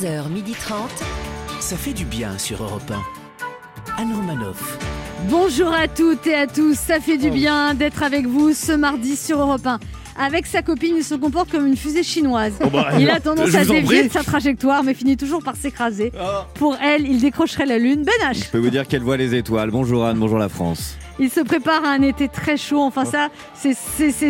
11h30. Ça fait du bien sur Europe 1. Anne Romanoff. Bonjour à toutes et à tous, ça fait Oh. du bien d'être avec vous ce mardi sur Europe 1. Avec sa copine, il se comporte comme une fusée chinoise. il a tendance Oh, bah, je à vous en dévier de sa trajectoire, mais finit toujours par s'écraser. Pour elle, il décrocherait la lune. Ben H. Je peux vous dire qu'elle voit les étoiles. Bonjour Anne, bonjour la France. Il se prépare à un été très chaud. Enfin, ça, c'est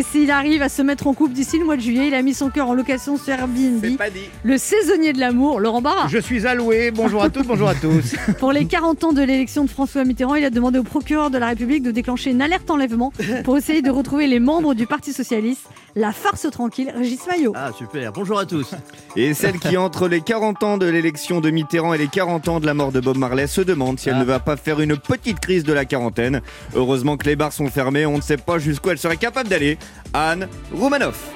s'il arrive à se mettre en couple d'ici le mois de juillet. Il a mis son cœur en location sur Airbnb. pas dit. Le saisonnier de l'amour, Laurent Barra. Je suis alloué. Bonjour à toutes, bonjour à tous. Pour les 40 ans de l'élection de François Mitterrand, il a demandé au procureur de la République de déclencher une alerte enlèvement pour essayer de retrouver les membres du Parti Socialiste. La farce tranquille, Régis Maillot. Ah super, bonjour à tous. Et celle qui, entre les 40 ans de l'élection de Mitterrand et les 40 ans de la mort de Bob Marley, se demande si elle ne va pas faire une petite crise de la quarantaine. Heureusement que les bars sont fermés, on ne sait pas jusqu'où elle serait capable d'aller. Anne Roumanoff.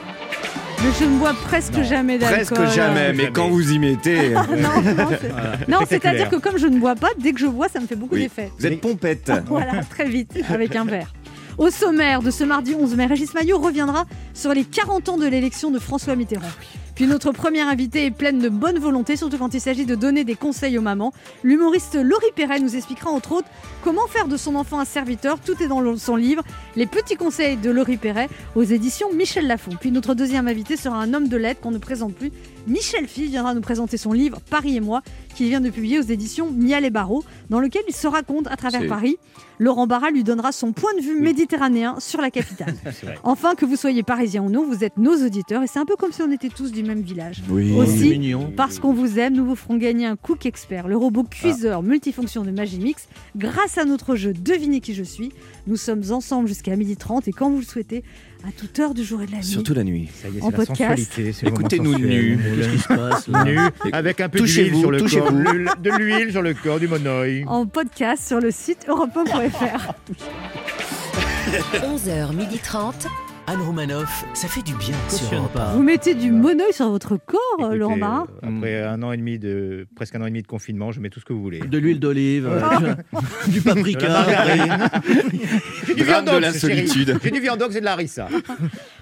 Mais je ne bois presque jamais d'alcool. Presque jamais, mais quand vous y mettez. Non, non, c'est- non, c'est-à-dire que comme je ne bois pas, dès que je bois, ça me fait beaucoup Oui. d'effet. Vous êtes pompette. Voilà, très vite, avec un verre. Au sommaire de ce mardi 11 mai, Régis Maillot reviendra sur les 40 ans de l'élection de François Mitterrand. Puis notre première invitée est pleine de bonne volonté, surtout quand il s'agit de donner des conseils aux mamans. L'humoriste Laurie Perret nous expliquera entre autres comment faire de son enfant un serviteur. Tout est dans son livre Les petits conseils de Laurie Perret aux éditions Michel Lafon. Puis notre deuxième invité sera un homme de lettres qu'on ne présente plus. Michel Fille viendra nous présenter son livre Paris et moi, qu'il vient de publier aux éditions Mial et Barreau, dans lequel il se raconte à travers Paris. Laurent Barra lui donnera son point de vue méditerranéen sur la capitale. enfin, que vous soyez parisien ou non, vous êtes nos auditeurs et c'est un peu comme si on était tous du même village. Oui. Aussi, mignon. parce qu'on vous aime, nous vous ferons gagner un Cook Expert, le robot cuiseur multifonction de Magimix, grâce à notre jeu Devinez qui je suis. Nous sommes ensemble jusqu'à 12h30 et quand vous le souhaitez, à toute heure du jour et de la nuit. Surtout la nuit. Ça y est, En podcast. Écoutez-nous sensuel. Nus. Qu'est-ce qui se passe là Nu, avec un peu d'huile Touchez-vous, sur le corps, de l'huile sur le corps du monoï. En podcast sur le site europe1.fr. 11h30. Anne Romanoff, ça fait du bien sur Cautionne Europe 1. pas. Vous mettez du monoeil sur votre corps, Écoutez, Laurent Barra euh, Après un an et demi de presque un an et demi de confinement, je mets tout ce que vous voulez. De l'huile d'olive, euh, du De la paprika. margarine. Du Drame de viandox, la solitude. J'ai du viandox et de la harissa.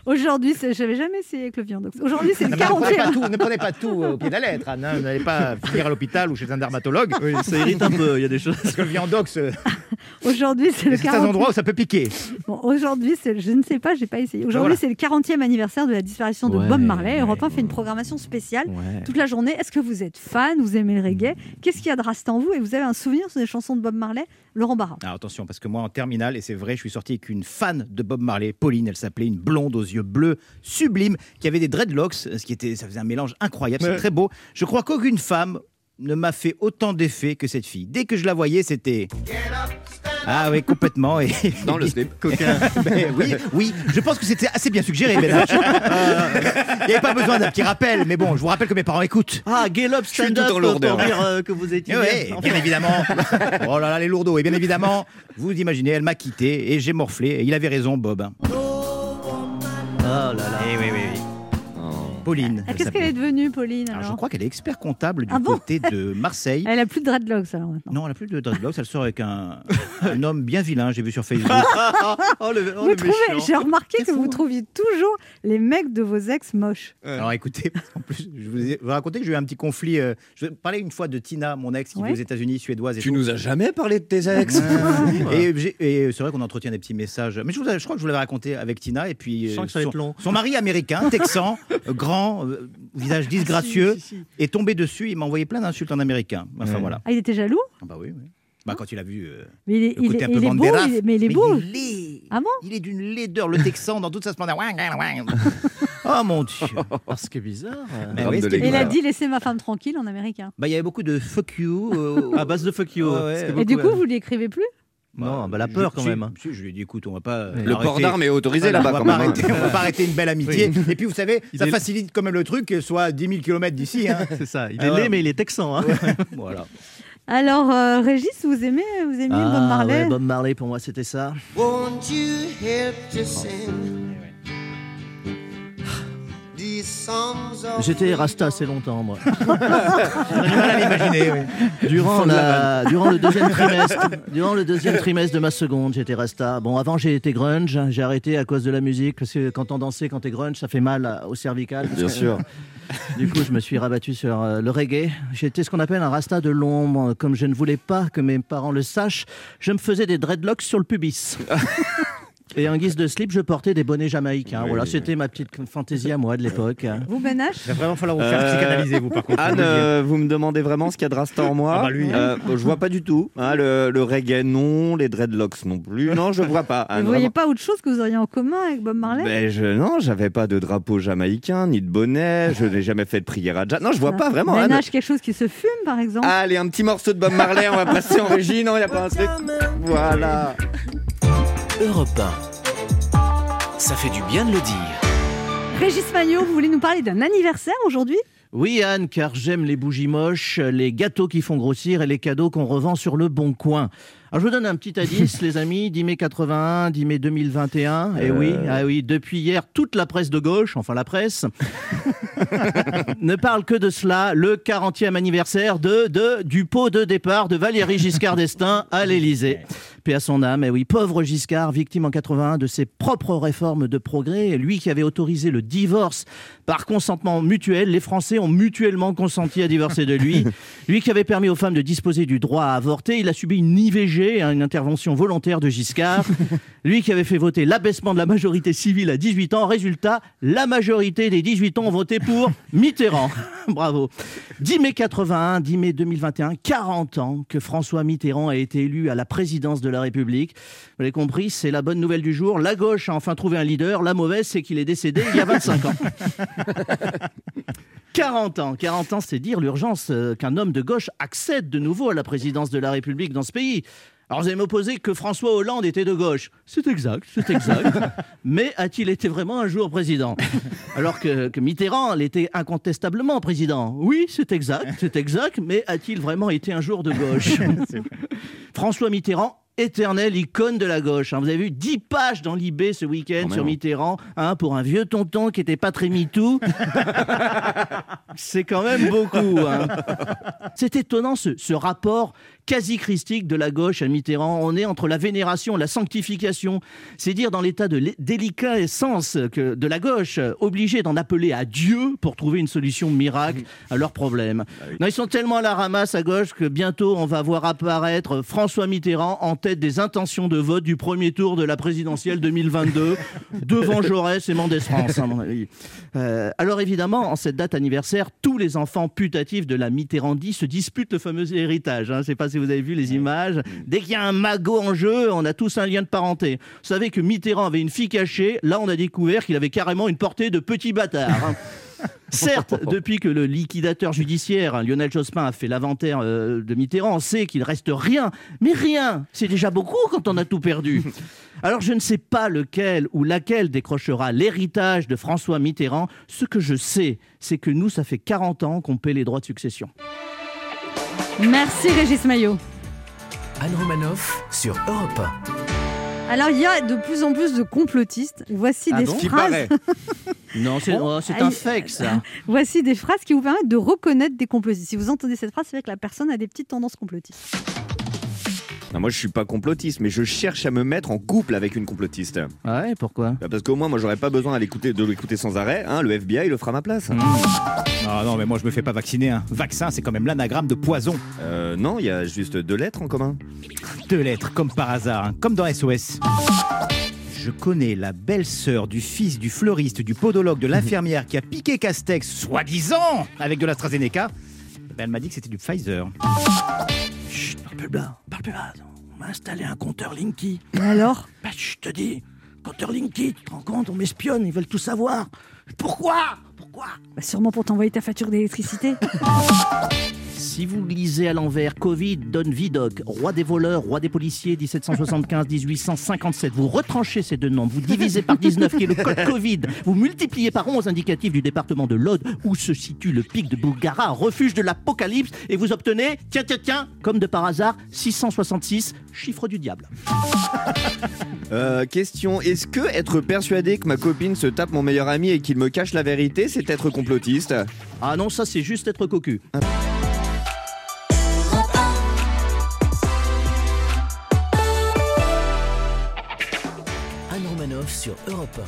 Aujourd'hui, c'est- j'avais jamais essayé avec le viandox. Aujourd'hui, c'est le Ne prenez pas 40e. tout, ne prenez pas tout au pied de la lettre. Anne, hein. Vous n'allez pas finir à l'hôpital ou chez un dermatologue. Oui, ça irrite un peu, il y a des choses. Parce que le viandox, euh, Aujourd'hui, c'est le a certains 40e. endroits où ça peut piquer. Bon, aujourd'hui, je ne sais pas, j'ai pas essayé. Aujourd'hui, Voilà. c'est le 40e anniversaire de la disparition de Ouais, Bob Marley. ouais. Europe 1 fait une programmation spéciale Ouais. toute la journée. Est-ce que vous êtes fan? Vous aimez le reggae? Qu'est-ce qu'il y a de rasta en vous? Et vous avez un souvenir sur des chansons de Bob Marley? Laurent Barra. Alors attention, parce que moi en terminale, et c'est vrai, je suis sorti avec une fan de Bob Marley, Pauline, elle s'appelait une blonde aux yeux bleus, sublime, qui avait des dreadlocks, ce qui était, ça faisait un mélange incroyable, c'est très beau. Je crois qu'aucune femme ne m'a fait autant d'effet que cette fille. Dès que je la voyais, c'était... Ah oui, complètement. Et... Dans le slip. Coquin. Ben oui, oui, je pense que c'était assez bien suggéré, Ben. Euh, Il n'y avait pas besoin d'un petit rappel, mais bon, je vous rappelle que mes parents écoutent. Ah, Gallup suis stand tout up en lourdeur. pour dire euh, que vous étiez Eh ouais, bien. bien évidemment. Oh là là, les lourdeaux. Et bien évidemment, vous imaginez, elle m'a quitté et j'ai morflé. Et il avait raison, Bob. hein. Ah là là. Eh oui, oui, oui. Pauline. Ah, Qu'est-ce qu'elle est devenue, Pauline Alors, alors je crois qu'elle est expert comptable du Ah bon côté de Marseille. Elle a plus de dreadlocks alors maintenant. Non, elle n'a plus de dreadlocks. Elle sort avec un, un homme bien vilain, j'ai vu sur Facebook. Oh le, oh, vous le trouvez, méchant. j'ai remarqué que vous trouviez toujours les mecs de vos ex moches. Alors écoutez, en plus, je vous ai vous raconter que j'ai eu un petit conflit. euh, je parlais une fois de Tina, mon ex, qui Ouais. vit aux États-Unis, suédoise. Et Tu tout. nous as jamais parlé de tes ex Et, c'est vrai qu'on entretient des petits messages. Mais je, vous, ai- je crois que je vous l'avais raconté avec Tina. Et puis, Je sens euh, que ça va son, être long. son mari américain, texan, euh, grand, euh, visage disgracieux, Si, si, si. est tombé dessus. Il m'a envoyé plein d'insultes en américain. Enfin Ouais. voilà. Ah, il était jaloux? Ah bah oui, oui. Bah, quand il a vu euh, Mais il est, le il côté est- un peu il est beau, Banderas, il est- mais il est beau. il est, Ah bon? il est d'une laideur, le texan, dans toute sa splendeur. oh mon dieu. Ah, ce qui est bizarre. euh. Mais oui, il a dit laissez ma femme tranquille en américain. Bah, il y avait beaucoup de fuck you. euh, À base de fuck you. Ouais. Et du coup, euh, vous lui écrivez plus? Non, bah, la je- peur, quand si, même. si, je lui ai dit, écoute, on va pas. euh, Le port d'armes est autorisé là-bas on va quand pas même. hein. arrêter- on va pas arrêter une belle amitié. Et puis, vous savez, Il ça est- facilite quand même le truc, soit 10 000 km d'ici. hein. C'est ça. Il est laid, mais il est texan. Hein. voilà. Alors, euh, Régis, vous aimez, vous aimez Ah, Bob Marley ouais, Bob Marley, pour moi, c'était ça. Won't you help to sing? These J'étais rasta assez longtemps, moi. On a du mal à l'imaginer. oui. Durant, la, durant, le deuxième trimestre, durant le deuxième trimestre de ma seconde, j'étais rasta. Bon, avant, j'ai été grunge. J'ai arrêté à cause de la musique, parce que quand on dansait, quand t'es grunge, ça fait mal au cervical. Bien sûr. Du coup, je me suis rabattu sur euh, le reggae. J'étais ce qu'on appelle un rasta de l'ombre. Comme je ne voulais pas que mes parents le sachent, je me faisais des dreadlocks sur le pubis. Et en guise de slip, je portais des bonnets jamaïcains. Oui, voilà, oui, c'était ma petite fantaisie à moi de l'époque. Vous, Ben H Il va vraiment falloir vous faire Euh, psychanalyser, vous, par contre. Anne, euh, vous me demandez vraiment ce qu'il y a de rasta en moi Ah bah lui. Euh, Je vois pas du tout. hein, le, le reggae, non. Les dreadlocks, non plus. Non, je vois pas. Vous Anne, voyez vraiment. pas autre chose que vous auriez en commun avec Bob Marley Ben, je, non, j'avais pas de drapeau jamaïcain, ni de bonnet, je n'ai jamais fait de prière à jazz. Non, je vois pas vraiment. Ben Anne. H, quelque chose qui se fume, par exemple Allez, un petit morceau de Bob Marley, on va passer en régie, non, il a pas un truc Voilà. Europe 1. Ça fait du bien de le dire. Régis Maillot, vous voulez nous parler d'un anniversaire aujourd'hui? Oui, Anne, car j'aime les bougies moches, les gâteaux qui font grossir et les cadeaux qu'on revend sur le bon coin. Alors, je vous donne un petit indice, les amis. 10 mai 81, 10 mai 2021. Et oui, ah oui, depuis hier, toute la presse de gauche, enfin la presse, ne parle que de cela. Le 40e anniversaire de, de, du pot de départ de Valéry Giscard d'Estaing à l'Élysée. Paix à son âme, et oui, pauvre Giscard, victime en 81 de ses propres réformes de progrès, lui qui avait autorisé le divorce par consentement mutuel, les Français ont mutuellement consenti à divorcer de lui. Lui qui avait permis aux femmes de disposer du droit à avorter, il a subi une IVG, hein, une intervention volontaire de Giscard. Lui qui avait fait voter l'abaissement de la majorité civile à 18 ans, résultat, la majorité des 18 ans ont voté pour Mitterrand. Bravo. 10 mai 81, 10 mai 2021, 40 ans que François Mitterrand a été élu à la présidence de la République. Vous l'avez compris, c'est la bonne nouvelle du jour. La gauche a enfin trouvé un leader. La mauvaise, c'est qu'il est décédé il y a 25 ans. 40 ans, 40 ans, c'est dire l'urgence euh, qu'un homme de gauche accède de nouveau à la présidence de la République dans ce pays. Alors vous allez m'opposer que François Hollande était de gauche. C'est exact, c'est exact. Mais a-t-il été vraiment un jour président? Alors que, que Mitterrand l'était incontestablement président. Oui, c'est exact, c'est exact, mais a-t-il vraiment été un jour de gauche? François Mitterrand, éternelle icône de la gauche. hein. Vous avez vu 10 pages dans l'IB ce week-end même, sur. Mitterrand, hein, pour un vieux tonton qui n'était pas très MeToo. C'est quand même beaucoup. hein. C'est étonnant ce, ce rapport quasi christique de la gauche à Mitterrand. On est entre la vénération, la sanctification. C'est dire dans l'état de déliquescence que de la gauche, euh, obligée d'en appeler à Dieu pour trouver une solution miracle à leurs problèmes. Non, ils sont tellement à la ramasse à gauche que bientôt on va voir apparaître François Mitterrand en tête des intentions de vote du premier tour de la présidentielle 2022 devant Jaurès et Mendès France, à mon avis. Euh, alors évidemment, en cette date anniversaire, tous les enfants putatifs de la Mitterrandie se disputent le fameux héritage. hein. Sais pas si vous avez vu les images. Dès qu'il y a un magot en jeu, on a tous un lien de parenté. Vous savez que Mitterrand avait une fille cachée. Là, on a découvert qu'il avait carrément une portée de petit bâtard. hein. Certes, depuis que le liquidateur judiciaire, hein, Lionel Jospin, a fait l'inventaire euh, de Mitterrand, on sait qu'il reste rien. Mais rien, c'est déjà beaucoup quand on a tout perdu. Alors je ne sais pas lequel ou laquelle décrochera l'héritage de François Mitterrand. Ce que je sais, c'est que nous, ça fait 40 ans qu'on paie les droits de succession. Merci Régis Maillot. Anne Romanoff sur Europe Alors il y a de plus en plus de complotistes. Voici Ah des bon? Phrases. Non, c'est oh, un fake ça. Voici des phrases qui vous permettent de reconnaître des complotistes. Si vous entendez cette phrase, c'est que la personne a des petites tendances complotistes. Non, moi, je suis pas complotiste, mais je cherche à me mettre en couple avec une complotiste. Ouais, pourquoi? Bah, Parce qu'au moins, moi, j'aurais pas besoin à l'écouter- de l'écouter sans arrêt. hein, le FBI le fera à ma place. Ah non, mais moi je me fais pas vacciner. Un vaccin, c'est quand même l'anagramme de poison. Euh, non, il y a juste deux lettres en commun. Deux lettres, comme par hasard, hein, comme dans SOS. Je connais la belle-sœur du fils du fleuriste, du podologue, de l'infirmière qui a piqué Castex, soi-disant, avec de l'AstraZeneca. Ben, elle m'a dit que c'était du Pfizer. Chut, parle plus bas, parle plus bas. On m'a installé un compteur Linky. Et alors? Bah, je te dis, compteur Linky, tu te rends compte, on m'espionne, ils veulent tout savoir. Pourquoi? Pourquoi? Bah, Sûrement pour t'envoyer ta facture d'électricité. Si vous lisez à l'envers, Covid donne Vidocq, roi des voleurs, roi des policiers, 1775-1857, vous retranchez ces deux nombres, vous divisez par 19 qui est le code Covid, vous multipliez par 11 indicatif du département de l'Aude où se situe le pic de Boulgara, refuge de l'apocalypse, et vous obtenez, tiens, tiens, tiens, comme de par hasard, 666, chiffre du diable. Euh, question est-ce que être persuadé que ma copine se tape mon meilleur ami et qu'il me cache la vérité, c'est être complotiste? Ah non, ça c'est juste être cocu. Europe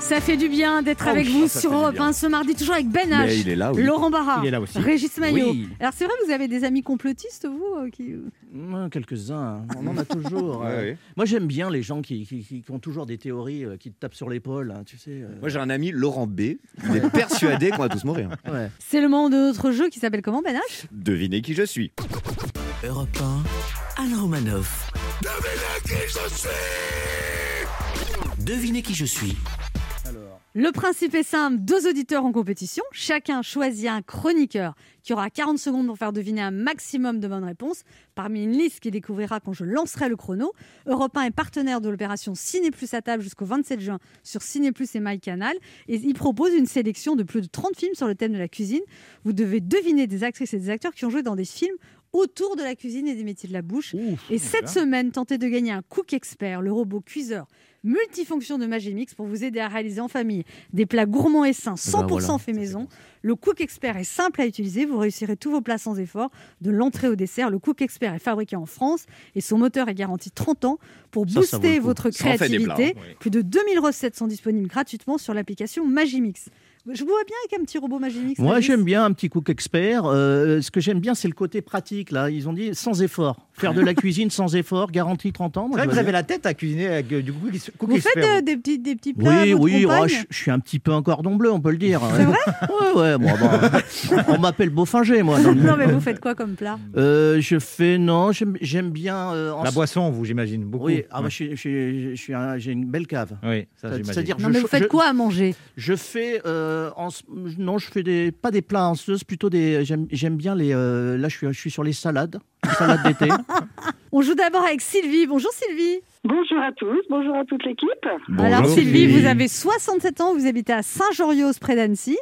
Ça fait du bien d'être Oh, avec ça vous sur Europe. 1 ce mardi, toujours avec Ben H, Mais il est là, oui. Laurent Barra, Il est là aussi. Régis Maillot. Oui. Alors c'est vrai, vous avez des amis complotistes, vous euh, qui... Hum, Quelques-uns, hein. on en a toujours. Ouais, euh. Moi j'aime bien les gens qui, qui- qui- qui ont toujours des théories, euh, qui te tapent sur l'épaule, hein, tu sais. euh. Moi j'ai un ami, Laurent B. Il est persuadé qu'on va tous mourir. Ouais. C'est le moment de notre jeu qui s'appelle comment, Ben H? Devinez qui je suis. Europe 1, Anne Romanoff. Devinez qui je suis. Le principe est simple, deux auditeurs en compétition, chacun choisit un chroniqueur qui aura 40 secondes pour faire deviner un maximum de bonnes réponses parmi une liste qu'il découvrira quand je lancerai le chrono. Europe 1 est partenaire de l'opération Ciné Plus à table jusqu'au 27 juin sur Ciné Plus et MyCanal et il propose une sélection de plus de 30 films sur le thème de la cuisine. Vous devez deviner des actrices et des acteurs qui ont joué dans des films autour de la cuisine et des métiers de la bouche. Et cette semaine, tentez de gagner un Cook Expert, le robot cuiseur multifonction de Magimix pour vous aider à réaliser en famille des plats gourmands et sains 100% ben voilà. fait maison. Le Cook Expert est simple à utiliser, vous réussirez tous vos plats sans effort, de l'entrée au dessert. Le Cook Expert est fabriqué en France et son moteur est garanti 30 ans pour Ça, ça vaut booster votre créativité. plats, hein. Plus de 2000 recettes sont disponibles gratuitement sur l'application Magimix. Je vous vois bien avec un petit robot Magimix. Moi, j'aime bien un petit cook expert. Euh, ce que j'aime bien, c'est le côté pratique. Là, ils ont dit sans effort. Faire de la cuisine sans effort, garantie 30 ans. C'est Moi, vrai que vous avez la tête à cuisiner avec euh, du cookie, cookie Vous faites euh, des, petits, des petits plats à Oui, votre oui, oh, compagne je, je suis un petit peu un cordon bleu, on peut le dire. C'est vrai Ouais, ouais, moi, bon, on m'appelle Beaufinger, moi. Non, mais vous faites quoi comme plat Euh, je fais, non, j'aime j'aime bien. euh, en- La boisson, vous, j'imagine, beaucoup. Oui, ah, bah, Ouais. je suis- je suis- je suis un- j'ai une belle cave. Oui, ça, j'imagine. C'est-à-dire, Non, je, mais vous faites je- quoi à manger? Je fais, euh, en ce- non, je fais des, pas des plats en sauce, plutôt des. J'aime bien les. euh, là, je suis, je suis sur les salades, les salades d'été. On joue d'abord avec Sylvie. Bonjour Sylvie. Bonjour à tous, bonjour à toute l'équipe. Alors Sylvie. vous avez 67 ans, vous habitez à Saint-Jorios près d'Annecy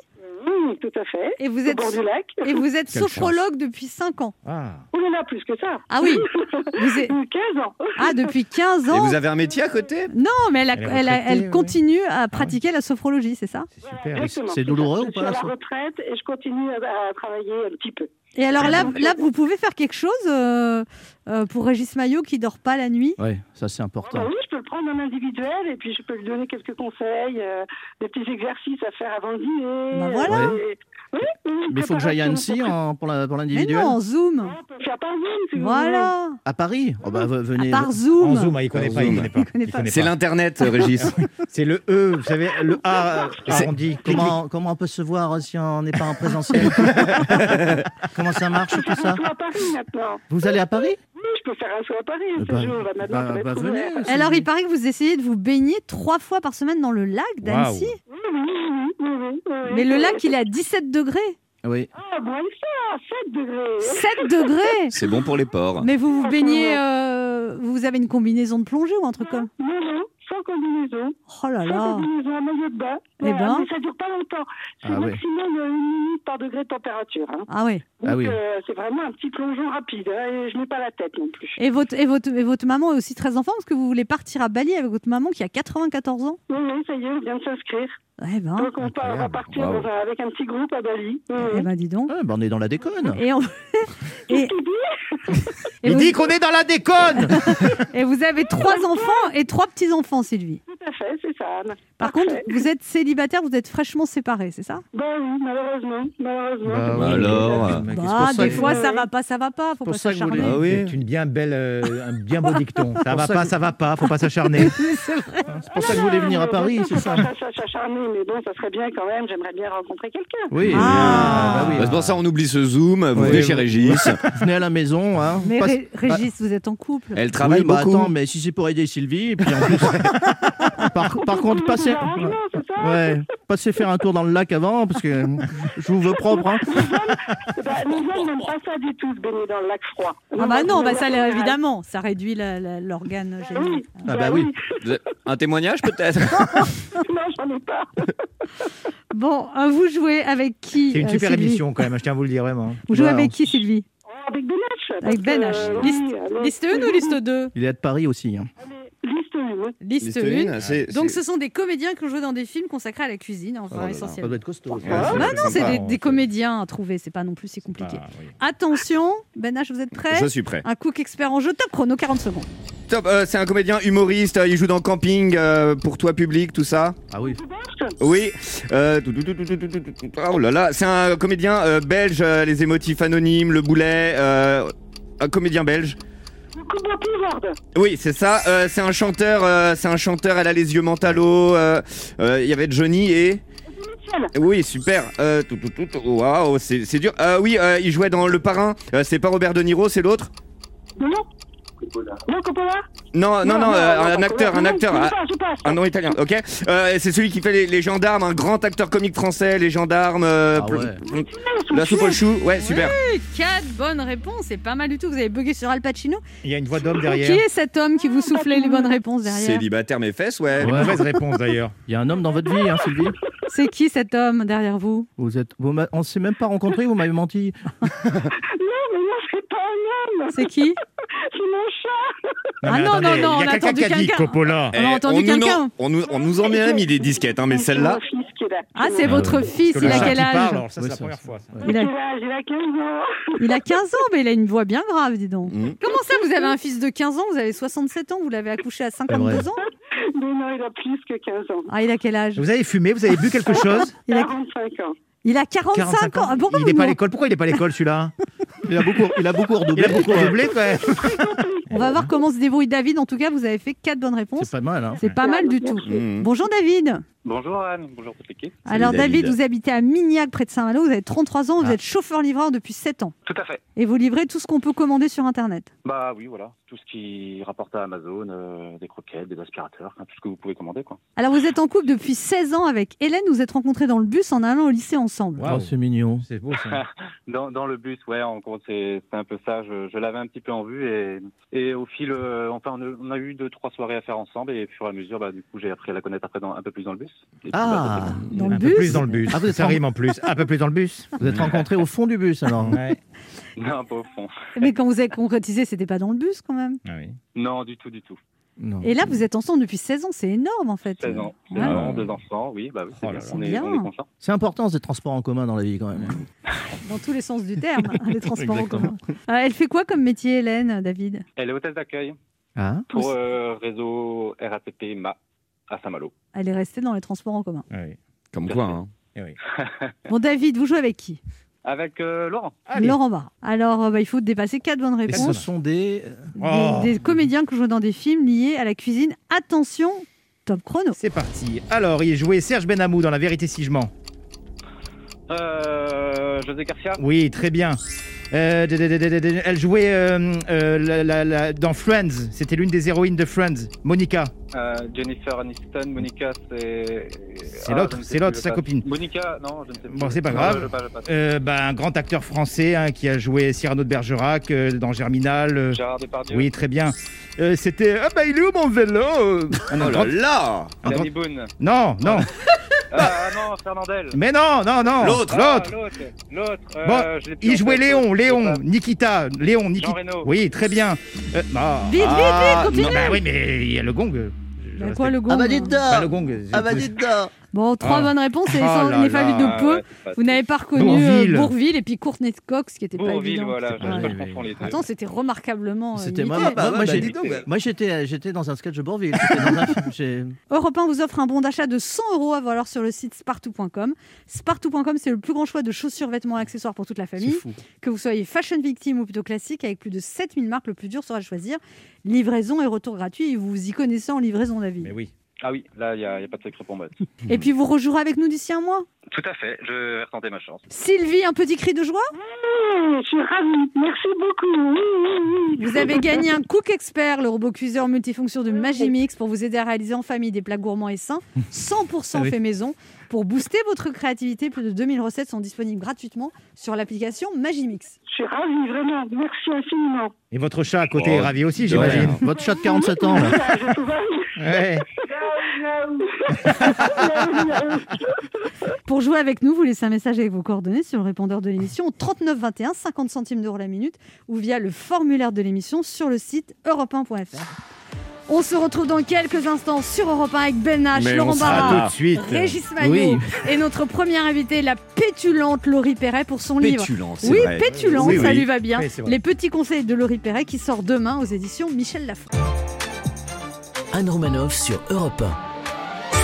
Mmh, tout à fait. et vous Au êtes bord du lac. et vous êtes Quelle sophrologue depuis 5 ans. Ah. Oh là là, plus que ça. Ah oui. Vous êtes- 15 ans. Ah depuis 15 Et ans. vous avez un métier à côté? Non, mais elle, a- Elle est elle a- retraitée, elle ouais. continue à pratiquer la sophrologie, c'est ça? C'est super. C'est douloureux ou Je pas, suis à la retraite et je continue à, à travailler un petit peu. Et alors là, là, vous pouvez faire quelque chose euh, euh, pour Régis Maillot qui dort pas la nuit? Ouais, ça c'est Ah important. bah oui, je peux le prendre en individuel et puis je peux lui donner quelques conseils, euh, des petits exercices à faire avant le dîner. Bah voilà. et- oui, oui, Mais il faut que j'aille à Annecy pour- en- pour l'individuel. non, en Zoom. On peut faire par Zoom si vous Voilà. À Paris Oh bah, venez. À part Zoom. En zoom, ah, il connaît pas, il connaît pas. Il connaît C'est pas. l'internet, Régis. C'est le E, vous savez, le A C'est- arrondi. Comment, comment on peut se voir si on n'est pas en présentiel Comment ça marche tout Je ça suis à Paris maintenant. Vous allez à Paris je peux faire un saut à Paris un Eh ben. Là, maintenant, bah, ça va être bah, venez. Alors il paraît que vous essayez de vous baigner trois fois par semaine dans le lac d'Annecy. Oui, Mais le lac, il est à 17 degrés. Oui. Ah, moins que ça, 7 degrés. 7 degrés C'est bon pour les porcs. Mais vous vous baignez, euh, vous avez une combinaison de plongée ou un truc comme Non, non, sans combinaison. Oh là Sans là combinaison, un maillot de bain. Eh Voilà, ben. Mais ça dure pas longtemps. C'est Ah maximum une minute par degré de température. Hein. Ah ouais. Donc, Ah oui. euh, c'est vraiment un petit plongeon rapide. hein, et je n'ai pas la tête non plus. Et votre, et, votre, et votre maman est aussi très enfant parce que vous voulez partir à Bali avec votre maman qui a 94 ans? Oui, oui, ça y est, on vient de s'inscrire. Eh ben, Donc on, part, on va partir avec un petit groupe à Bali. Eh oui. ben dis donc. Ouais, bah, on est dans la déconne. Et, on- et, Il vous, dit qu'on est dans la déconne et vous avez trois enfants et trois petits-enfants, Sylvie. Tout à fait, c'est ça. Anne. Par Parfait. contre, vous êtes célibataire, vous êtes fraîchement séparés, c'est ça? Ben oui, malheureusement. malheureusement. Bah oui. alors, c'est Bah, pour ça des que- fois, ça va pas, ça va pas, faut Pour pas s'acharner. voulez- Ah oui. C'est une bien belle, euh, un bien beau dicton. Ça va ça pas, que- ça va pas, faut pas s'acharner. C'est vrai. C'est pour ça que vous voulez venir à Paris, c'est ça s'acharner, mais bon, ça serait bien quand même. J'aimerais bien rencontrer quelqu'un. Oui. Ah. bah oui. Bah, c'est pour ça on oublie ce zoom, vous venez chez Régis. Venez à la maison. Hein. Mais Ré- Régis, vous êtes en couple. Elle travaille oui, bah, beaucoup. attends, mais si c'est pour aider Sylvie, et puis en plus, Par, par contre, passez, ouais, passez faire un tour dans le lac avant, parce que je vous veux propre. Hein. Bah, les hommes n'aiment pas ça du tout, se baigner dans le lac froid. Ah bah non, bah ça l'est évidemment, ça réduit l'organe génital. Oui, Ah bah oui. Un témoignage peut-être? Non, j'en ai pas. Bon, euh, vous jouez avec qui C'est une euh, super Sylvie émission quand même, je tiens à vous le dire vraiment. Vous jouez avec qui Sylvie? Oh, avec Ben H. Avec Ben H. euh, Liste, oui, allez, liste 1 ou liste 2 Il est de Paris aussi. hein. allez, Liste 1. Liste Donc ce sont des comédiens qui ont joué dans des films consacrés à la cuisine, enfin oh essentiellement. Ça doit être costaud. Non, hein. non, c'est des, hein, comédiens à trouver, c'est pas non plus si compliqué. Attention, Ben vous êtes prêt Je suis prêt. Un cook expert en jeu, top chrono, 40 secondes. Top, euh, c'est un comédien humoriste, euh, il joue dans Camping, euh, pour toi public, tout ça. Ah oui. Oui. oh là là, c'est un comédien belge, les émotifs anonymes, le boulet, un comédien belge. Oui, c'est ça. euh, c'est un chanteur, euh, c'est un chanteur. Elle a les yeux mentalo. euh, euh, Il y avait Johnny et. Oui, super. Euh, tout, tout, tout, tout. Waouh, c'est c'est dur. Euh, oui, euh, il jouait dans Le Parrain. Euh, c'est pas Robert De Niro, c'est l'autre? Non Non, Coppola Non, non, non, euh, un acteur, un Non, acteur. Ah. Un nom italien, ok. Euh, c'est celui qui fait les, gendarmes, un grand acteur comique français, les gendarmes. euh, Ah La soupe au chou, ouais, super. Oui, 4 bonnes réponses, c'est pas mal du tout. Vous avez bugué sur Al Pacino. Il y a une voix d'homme Qui derrière. est cet homme qui vous soufflait les bonnes réponses derrière Célibataire mes fesses, ouais. Mauvaise réponse d'ailleurs. Il y a un homme dans votre vie, hein, Sylvie C'est qui cet homme derrière vous? Vous êtes, On ne s'est même pas rencontrés, vous m'avez menti. Non, mais moi, c'est pas un homme. C'est qui C'est mon chat. Ah non, non, non, on a entendu quelqu'un. On a entendu Eh, nous quelqu'un. en- On nous, on nous en a mis des disquettes, hein, mais C'est celle-là. Ah, c'est Ah votre fils, il a quel âge c'est la première fois. il a, Il a, il a 15 ans. il a 15 ans, mais il a une voix bien grave, dis donc. Mhm. Comment ça, vous avez un fils de 15 ans, vous avez 67 ans, vous l'avez accouché à 52 ans Mais non, il a plus que 15 ans. Ah, il a quel âge? Vous avez fumé, vous avez bu quelque chose? Il a, 45 ans. il a 45, ans. Ah, pourquoi Il n'est pas à l'école. Pourquoi il n'est pas à l'école celui-là? Il a beaucoup, il a beaucoup Il redoublé. a beaucoup redoublé quand même. On va voir comment se débrouille David. En tout cas, vous avez fait 4 bonnes réponses. C'est pas mal. Hein. C'est pas mal du tout. Bonjour David. Bonjour Anne, bonjour toute l'équipe. Alors David, David. vous habitez à Mignac près de Saint-Malo, vous avez 33 ans, vous Ah. êtes chauffeur-livreur depuis 7 ans Tout à fait. et vous livrez tout ce qu'on peut commander sur internet. Bah oui, voilà, tout ce qui rapporte à Amazon, euh, des croquettes, des aspirateurs, tout ce que vous pouvez commander quoi. Alors vous êtes en couple depuis 16 ans avec Hélène, vous êtes rencontrés dans le bus en allant au lycée ensemble. Waouh. Oh, c'est mignon. C'est beau ça. Dans, dans le bus, ouais, en gros c'est c'est un peu ça. Je, je l'avais un petit peu en vue et, et au fil, euh, enfin on a, on a eu deux trois soirées à faire ensemble et au fur et à mesure, bah du coup j'ai appris à la connaître après dans, un peu plus dans le bus. Ah. bah, Dans le un bus peu plus dans le bus. Ah, vous êtes ça en- rime en plus. Un peu plus dans le bus. Vous êtes rencontrés au fond du bus alors. Ouais. non, pas au fond. Mais quand vous avez concrétisé, c'était pas dans le bus quand même. Ah oui. Non, du tout, du tout. Non. Et là, vous êtes ensemble depuis 16 ans, c'est énorme en fait. 16 ans, 16 Ouais. ans, deux enfants, oui, bah oui, c'est Oh là bien. là. On, est, Bien. on est content. C'est important ces transports en commun dans la vie quand même. Dans tous les sens du terme, hein, les transports en commun. Euh, elle fait quoi comme métier, Hélène, David? Elle est hôtesse d'accueil Ah. pour euh, réseau RATP MA à Saint-Malo. Elle est restée dans les transports en commun. Ah oui. Comme quoi, hein. Eh oui. Bon, David, vous jouez avec qui? Avec euh, Laurent. Allez. Laurent Barra. Alors, euh, bah, il faut dépasser 4 bonnes Et ce réponses. sont des. Des, Oh. des comédiens que jouent dans des films liés à la cuisine. Attention, top chrono. C'est parti. Alors, il jouait Serge Benamou dans La Vérité si je mens. Euh, José Garcia. Oui, très bien. Euh, elle jouait euh, euh, la- la- la- dans Friends. C'était l'une des héroïnes de Friends. Monica. Euh, Jennifer Aniston, Monica, c'est. C'est Ah, l'autre, sais c'est l'autre, sa copine. Monica, non, je ne sais plus. Bon, c'est pas grave. je je. Euh, bah, un grand acteur français hein, qui a joué Cyrano de Bergerac euh, dans Germinal. euh, Gérard Depardieu. oui, très bien. Euh, C'était ah bah il est où mon vélo? Oh là là grand- Danny Boone. Non, non, Ah non, Fernandel. mais non, non, non. L'autre. Ah, l'autre. L'autre. L'autre. euh, Bon, Il jouait Léon. Léon, Nikita, Léon, Nikita. Oui, très bien. Euh, ah, Vite, vite, ah, vite, continue. non, bah oui, mais il y a le gong. Je- Bah, quoi, le gong Ah bah dites Bah, donc le gong. Ah bah dites donc Bon, trois Ah. bonnes réponses et Oh il est fallu là. de peu. ouais, c'est pas- Vous n'avez pas reconnu Bourvil. euh, Bourville et puis Courtney Cox, qui était pas Bourville, évident. voilà, oui. Attends, c'était remarquablement. euh, C'était moi, bah, moi, bah, bah. moi, j'étais j'étais dans un sketch de Bourville. J'étais dans un film, j'ai- Europe 1 vous offre un bon d'achat de 100 euros à valoir sur le site spartou.com. Spartou.com, c'est le plus grand choix de chaussures, vêtements et accessoires pour toute la famille. Que vous soyez fashion victime ou plutôt classique, avec plus de 7000 marques, le plus dur sera de choisir. Livraison et retour gratuit. Et vous vous y connaissez en livraison, David. Mais oui. Ah oui, là, il n'y a, il y a pas de secret pour moi. Et puis vous rejouerez avec nous d'ici un mois? Tout à fait, je vais retenter ma chance. Sylvie, un petit cri de joie? Oui, je suis ravie. Merci beaucoup. Oui, oui, oui. Vous avez gagné un Cook Expert, le robot cuiseur multifonction de Magimix pour vous aider à réaliser en famille des plats gourmands et sains, 100% Ah oui. fait maison. Pour booster votre créativité, plus de 2000 recettes sont disponibles gratuitement sur l'application Magimix. Je suis ravie, vraiment. Merci infiniment. Et votre chat à côté Oh, est ravi aussi, j'imagine. Votre chat de 47 ans, là. Je suis ravie. Ouais. Pour jouer avec nous, vous laissez un message avec vos coordonnées sur le répondeur de l'émission au 39 21, 50 centimes d'euros la minute ou via le formulaire de l'émission sur le site europe1.fr. On se retrouve dans quelques instants sur Europe 1 avec Ben H, Mais Laurent Barra. Régis Maillot Oui. et notre première invitée, la pétulante Laurie Perret pour son livre. Pétulant, c'est Oui, vrai. pétulante, Oui, ça oui. lui va bien. Les petits conseils de Laurie Perret qui sort demain aux éditions Michel Lafon. Anne Romanoff sur Europe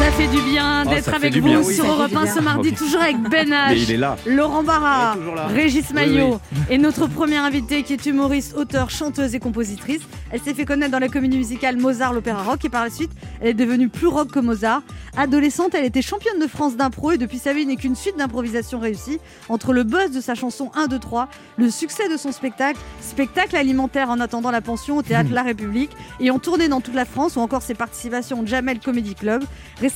Ça fait du bien Oh, d'être avec vous bien, oui. sur Europe du 1 bien. ce mardi, Ok. toujours avec Ben Mais il H, est là. Laurent Barra, Il est toujours là. Régis Oui, Maillot et notre première invitée qui est humoriste, auteure, chanteuse et compositrice. Elle s'est fait connaître dans la comédie musicale Mozart, l'opéra rock et par la suite, elle est devenue plus rock que Mozart. Adolescente, elle était championne de France d'impro et depuis sa vie n'est qu'une suite d'improvisation réussie entre le buzz de sa chanson 1, 2, 3, le succès de son spectacle, spectacle alimentaire en attendant la pension au théâtre La République et en tournée dans toute la France ou encore ses participations au Jamel Comedy Club.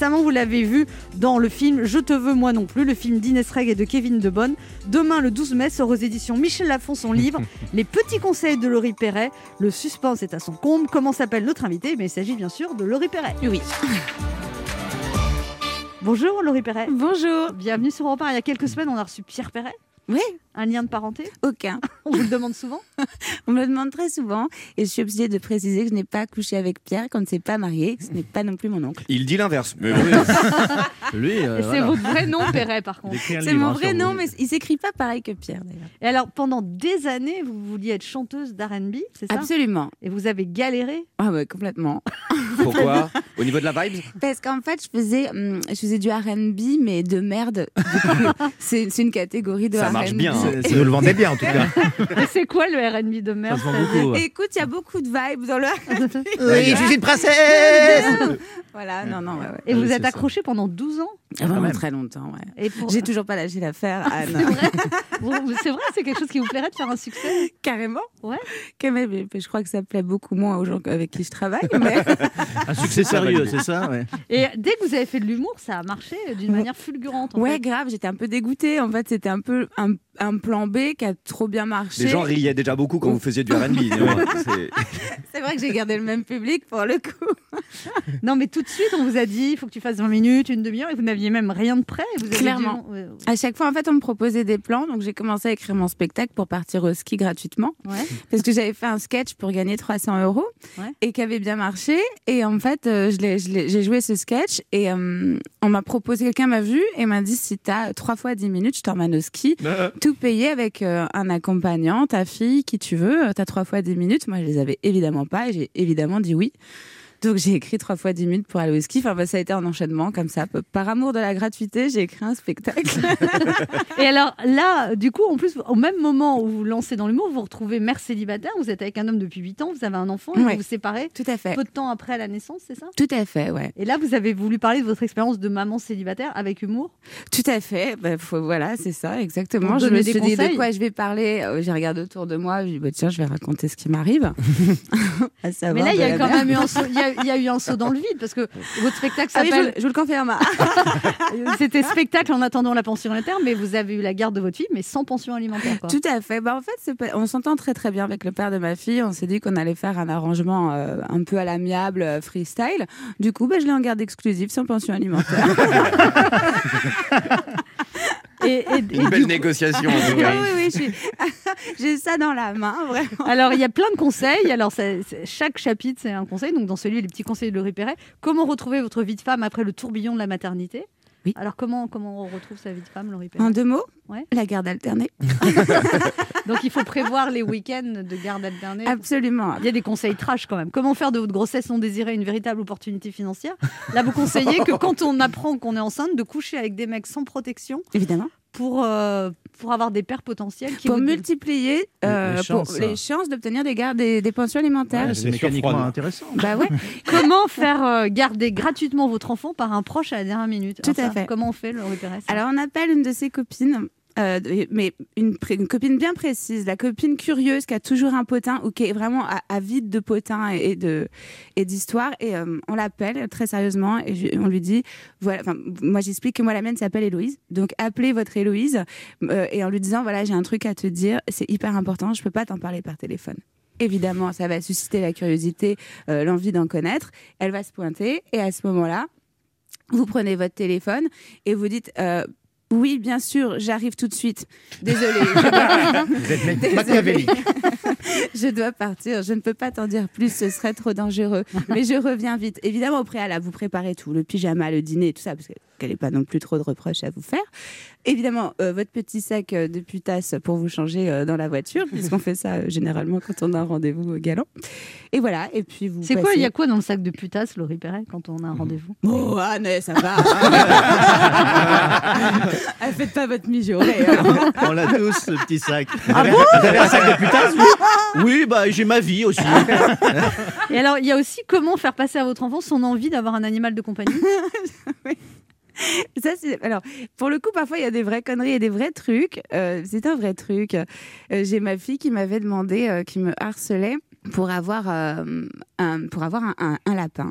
Récemment, vous l'avez vu dans le film Je te veux moi non plus, le film d'Inès Reg et de Kevin Debonne. Demain, le 12 mai, sort aux éditions Michel Lafon son livre Les petits conseils de Laurie Perret. Le suspense est à son comble. Comment s'appelle notre invité Mais il s'agit bien sûr de Laurie Perret. Oui. Bonjour Laurie Perret. Bonjour. Bienvenue sur Europe 1. Il y a quelques semaines, on a reçu Pierre Perret. Oui. Un lien de parenté Aucun. On vous le demande souvent On me le demande très souvent et je suis obligée de préciser que je n'ai pas couché avec Pierre, qu'on ne s'est pas marié, que ce n'est pas non plus mon oncle. Il dit l'inverse. Mais bon. Lui, euh, c'est voilà. votre vrai nom, Perret, par contre. C'est mon hein, vrai nom, mais il s'écrit pas pareil que Pierre d'ailleurs. Et alors, pendant des années, vous vouliez être chanteuse d'R&B, c'est ça? Absolument. Et vous avez galéré? Ah ouais, complètement. Pourquoi? Au niveau de la vibe? Parce qu'en fait, je faisais, hum, je faisais du R&B, mais de merde. C'est une catégorie de Ça R&B. marche bien, Vous le vendez bien en tout cas. C'est quoi le R&B de merde Ça se vend c'est-à-dire beaucoup. ouais. Écoute, il y a beaucoup de vibes dans le Oui, je suis une princesse Voilà, non, non, ouais, ouais. Et vous êtes accroché pendant 12 ans Ah, Vraiment même. très longtemps, ouais. Et pour- J'ai toujours pas lâché l'affaire, Anne. C'est vrai C'est vrai, c'est quelque chose qui vous plairait de faire un succès Carrément. Ouais. Quand même, mais je crois que ça plaît beaucoup moins aux gens avec qui je travaille. Mais... Un succès sérieux, c'est ça ouais. Et dès que vous avez fait de l'humour, ça a marché d'une manière fulgurante. en Ouais, fait. grave, j'étais un peu dégoûtée. En fait, c'était un peu un, un plan B qui a trop bien marché. Les gens riaient déjà beaucoup quand vous faisiez du R&B. C'est- C'est vrai que j'ai gardé le même public pour le coup. Non, mais tout de suite, on vous a dit il faut que tu fasses 20 minutes, une demi-heure, et vous n'aviez même rien de prêt. Vous avez Clairement. À chaque fois, en fait, on me proposait des plans. Donc, j'ai commencé à écrire mon spectacle pour partir au ski gratuitement. ouais. Parce que j'avais fait un sketch pour gagner 300 euros Ouais. et qui avait bien marché. Et en fait, euh, je l'ai- je l'ai- j'ai joué ce sketch et euh, on m'a proposé, quelqu'un m'a vu et m'a dit si t'as trois fois 10 minutes, je t'emmène au ski. Tout payé avec euh, un accompagnant, ta fille, qui tu veux. euh, T'as trois fois 10 minutes. Moi, je les avais évidemment pas et j'ai évidemment dit oui. Donc j'ai écrit trois fois 10 minutes pour aller au ski. Enfin, bah, ça a été un enchaînement comme ça. Par amour de la gratuité, j'ai écrit un spectacle. Et alors là, du coup, en plus, au même moment où vous lancez dans l'humour, vous vous retrouvez mère célibataire, vous êtes avec un homme depuis 8 ans, vous avez un enfant, et Ouais. vous vous séparez Tout à fait. peu de temps après la naissance, c'est ça? Tout à fait, ouais. Et là, vous avez voulu parler de votre expérience de maman célibataire avec humour? Tout à fait. Bah, faut- voilà, c'est ça, exactement. Je me suis dit conseils. de quoi je vais parler? Euh, J'ai regardé autour de moi. Je dit, bah, tiens, je vais raconter ce qui m'arrive. Mais là, il y a quand même eu un il y a, il y a eu un saut dans le vide parce que votre spectacle Ah oui, je, s'appelle. je vous le confirme. C'était spectacle en attendant la pension alimentaire, mais vous avez eu la garde de votre fille, mais sans pension alimentaire. Quoi. Tout à fait. Bah, en fait, pas- on s'entend très très bien avec le père de ma fille. On s'est dit qu'on allait faire un arrangement euh, un peu à l'amiable, euh, freestyle. Du coup, bah, je l'ai en garde exclusive, sans pension alimentaire. Et, et- et Une belle négociation. en tout oui, cas. oui, J'ai ça dans la main, vraiment. Alors, il y a plein de conseils. Alors, ça- chaque chapitre, c'est un conseil. Donc, dans celui, les petits conseils de Laurie Perret. Comment retrouver votre vie de femme après le tourbillon de la maternité? Oui. Alors, comment, comment on retrouve sa vie de femme, Laurie Perret En deux mots, Ouais. la garde alternée. Donc, il faut prévoir les week-ends de garde alternée. Absolument. Il y a des conseils trash quand même. Comment faire de votre grossesse non désirée une véritable opportunité financière? Là, vous conseillez que quand on apprend qu'on est enceinte, de coucher avec des mecs sans protection? Évidemment. Pour, euh, pour avoir des pères potentiels qui Pour vous- multiplier euh, les pour chances. les chances d'obtenir des, des, des pensions alimentaires. Ouais, c'est mécaniquement intéressant. Bah ouais, Comment faire euh, garder gratuitement votre enfant par un proche à la dernière minute? Tout Alors à ça, fait. Comment on fait, Pérez ça? Alors on appelle une de ses copines. Euh, mais une, copine bien précise, la copine curieuse qui a toujours un potin ou qui est vraiment avide de potins et, et de et euh, on l'appelle très sérieusement et on lui dit voilà moi j'explique que moi la mienne s'appelle Héloïse. Donc appelez votre Héloïse euh, et en lui disant voilà j'ai un truc à te dire c'est hyper important je peux pas t'en parler par téléphone. Évidemment ça va susciter la curiosité l'envie d'en connaître. Elle va se pointer et à ce moment-là vous prenez votre téléphone et vous dites oui, bien sûr, j'arrive tout de suite. Désolée. je dois- Vous êtes machiavélique. je dois partir. Je ne peux pas t'en dire plus. Ce serait trop dangereux. Mais je reviens vite. Évidemment, au préalable, vous préparez tout le pyjama, le dîner, tout ça, parce qu'elle n'est pas non plus trop de reproches à vous faire. Évidemment, euh, votre petit sac euh, de putasse pour vous changer euh, dans la voiture, puisqu'on fait ça euh, généralement quand on a un rendez-vous galant. Et voilà. Et puis vous. C'est quoi Il y a quoi dans le sac de putasse, Laurie Perret, quand on a un rendez-vous? Oh, Anne, ça va. Ah, Faites pas votre mijaurée. hein. On l'a tous, ce petit sac. Ah bon Vous avez un sac de vous? Oui, bah j'ai ma vie aussi. Et alors, il y a aussi comment faire passer à votre enfant son envie d'avoir un animal de compagnie? Ça. Alors, pour le coup, parfois, il y a des vraies conneries et des vrais trucs. Euh, c'est un vrai truc. Euh, j'ai ma fille qui m'avait demandé, euh, qui me harcelait pour avoir, euh, un, pour avoir un, un- un lapin.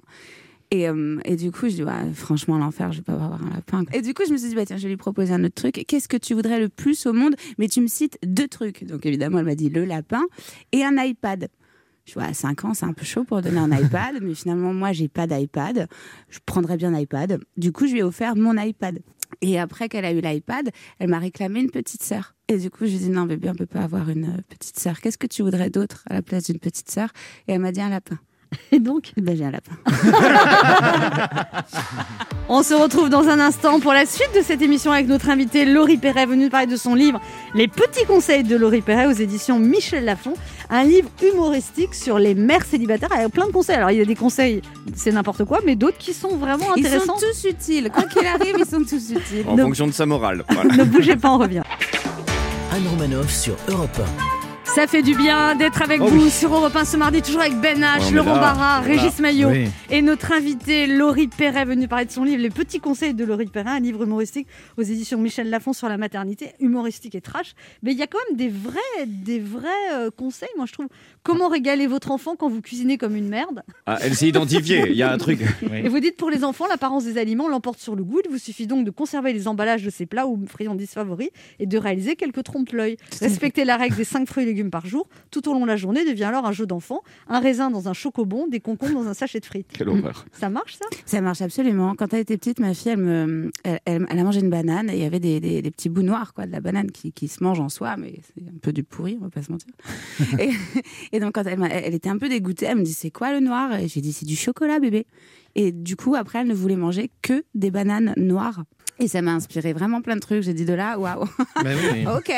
Et, euh, et du coup, je dis, ouais, franchement, l'enfer, je vais pas avoir un lapin. Et du coup, je me suis dit, bah, tiens, je vais lui proposer un autre truc. Qu'est-ce que tu voudrais le plus au monde? Mais tu me cites deux trucs. Donc, évidemment, elle m'a dit le lapin et un iPad. Je vois, à 5 ans, c'est un peu chaud pour donner un iPad, mais finalement, moi, j'ai pas d'iPad. Je prendrais bien l'iPad. Du coup, je lui ai offert mon iPad. Et après qu'elle a eu l'iPad, elle m'a réclamé une petite sœur. Et du coup, je lui ai dit, non, bébé, on peut pas avoir une euh, petite sœur. Qu'est-ce que tu voudrais d'autre à la place d'une petite sœur? Et elle m'a dit un lapin. Et donc ben, j'ai un lapin. On se retrouve dans un instant pour la suite de cette émission avec notre invitée Laurie Perret, venue nous parler de son livre Les petits conseils de Laurie Perret aux éditions Michel Lafon. Un livre humoristique sur les mères célibataires avec plein de conseils. Alors, il y a des conseils, c'est n'importe quoi, mais d'autres qui sont vraiment Ils sont intéressants. tous utiles. Quoi qu'il arrive, ils sont tous utiles. En Ne- fonction de sa morale. Voilà. Ne bougez pas, on revient. Anne Romanoff sur Europe Ça fait du bien d'être avec Oh vous oui. sur Europe 1 ce mardi, toujours avec Ben H, Laurent Barra. Régis Maillot Oui. et notre invité Laurie Perret, venue parler de son livre Les petits conseils de Laurie Perret, un livre humoristique aux éditions Michel Lafon sur la maternité, humoristique et trash. Mais il y a quand même des vrais, des vrais euh, conseils, moi je trouve. Comment régaler votre enfant quand vous cuisinez comme une merde Ah, elle s'est identifiée. Il y a un truc. Oui. Et vous dites pour les enfants, l'apparence des aliments l'emporte sur le goût. Il vous suffit donc de conserver les emballages de ces plats ou friandises favoris et de réaliser quelques trompe-l'œil. Respectez la règle des 5 fruits et légumes par jour. Tout au long de la journée devient alors un jeu d'enfant. Un raisin dans un chocobon, des concombres dans un sachet de frites. Quelle horreur. Ça marche ça? Ça marche absolument. Quand elle était petite, ma fille, elle, me, elle, elle- elle a mangé une banane et il y avait des, des- des petits bouts noirs quoi, de la banane qui, qui se mangent en soi, mais c'est un peu du pourri, on va pas se mentir. et, et donc, quand elle, m'a- elle était un peu dégoûtée, elle me dit C'est quoi le noir? Et j'ai dit C'est du chocolat, bébé. Et du coup, après, elle ne voulait manger que des bananes noires. Et ça m'a inspiré vraiment plein de trucs. J'ai dit de là, waouh, Bah oui. ok,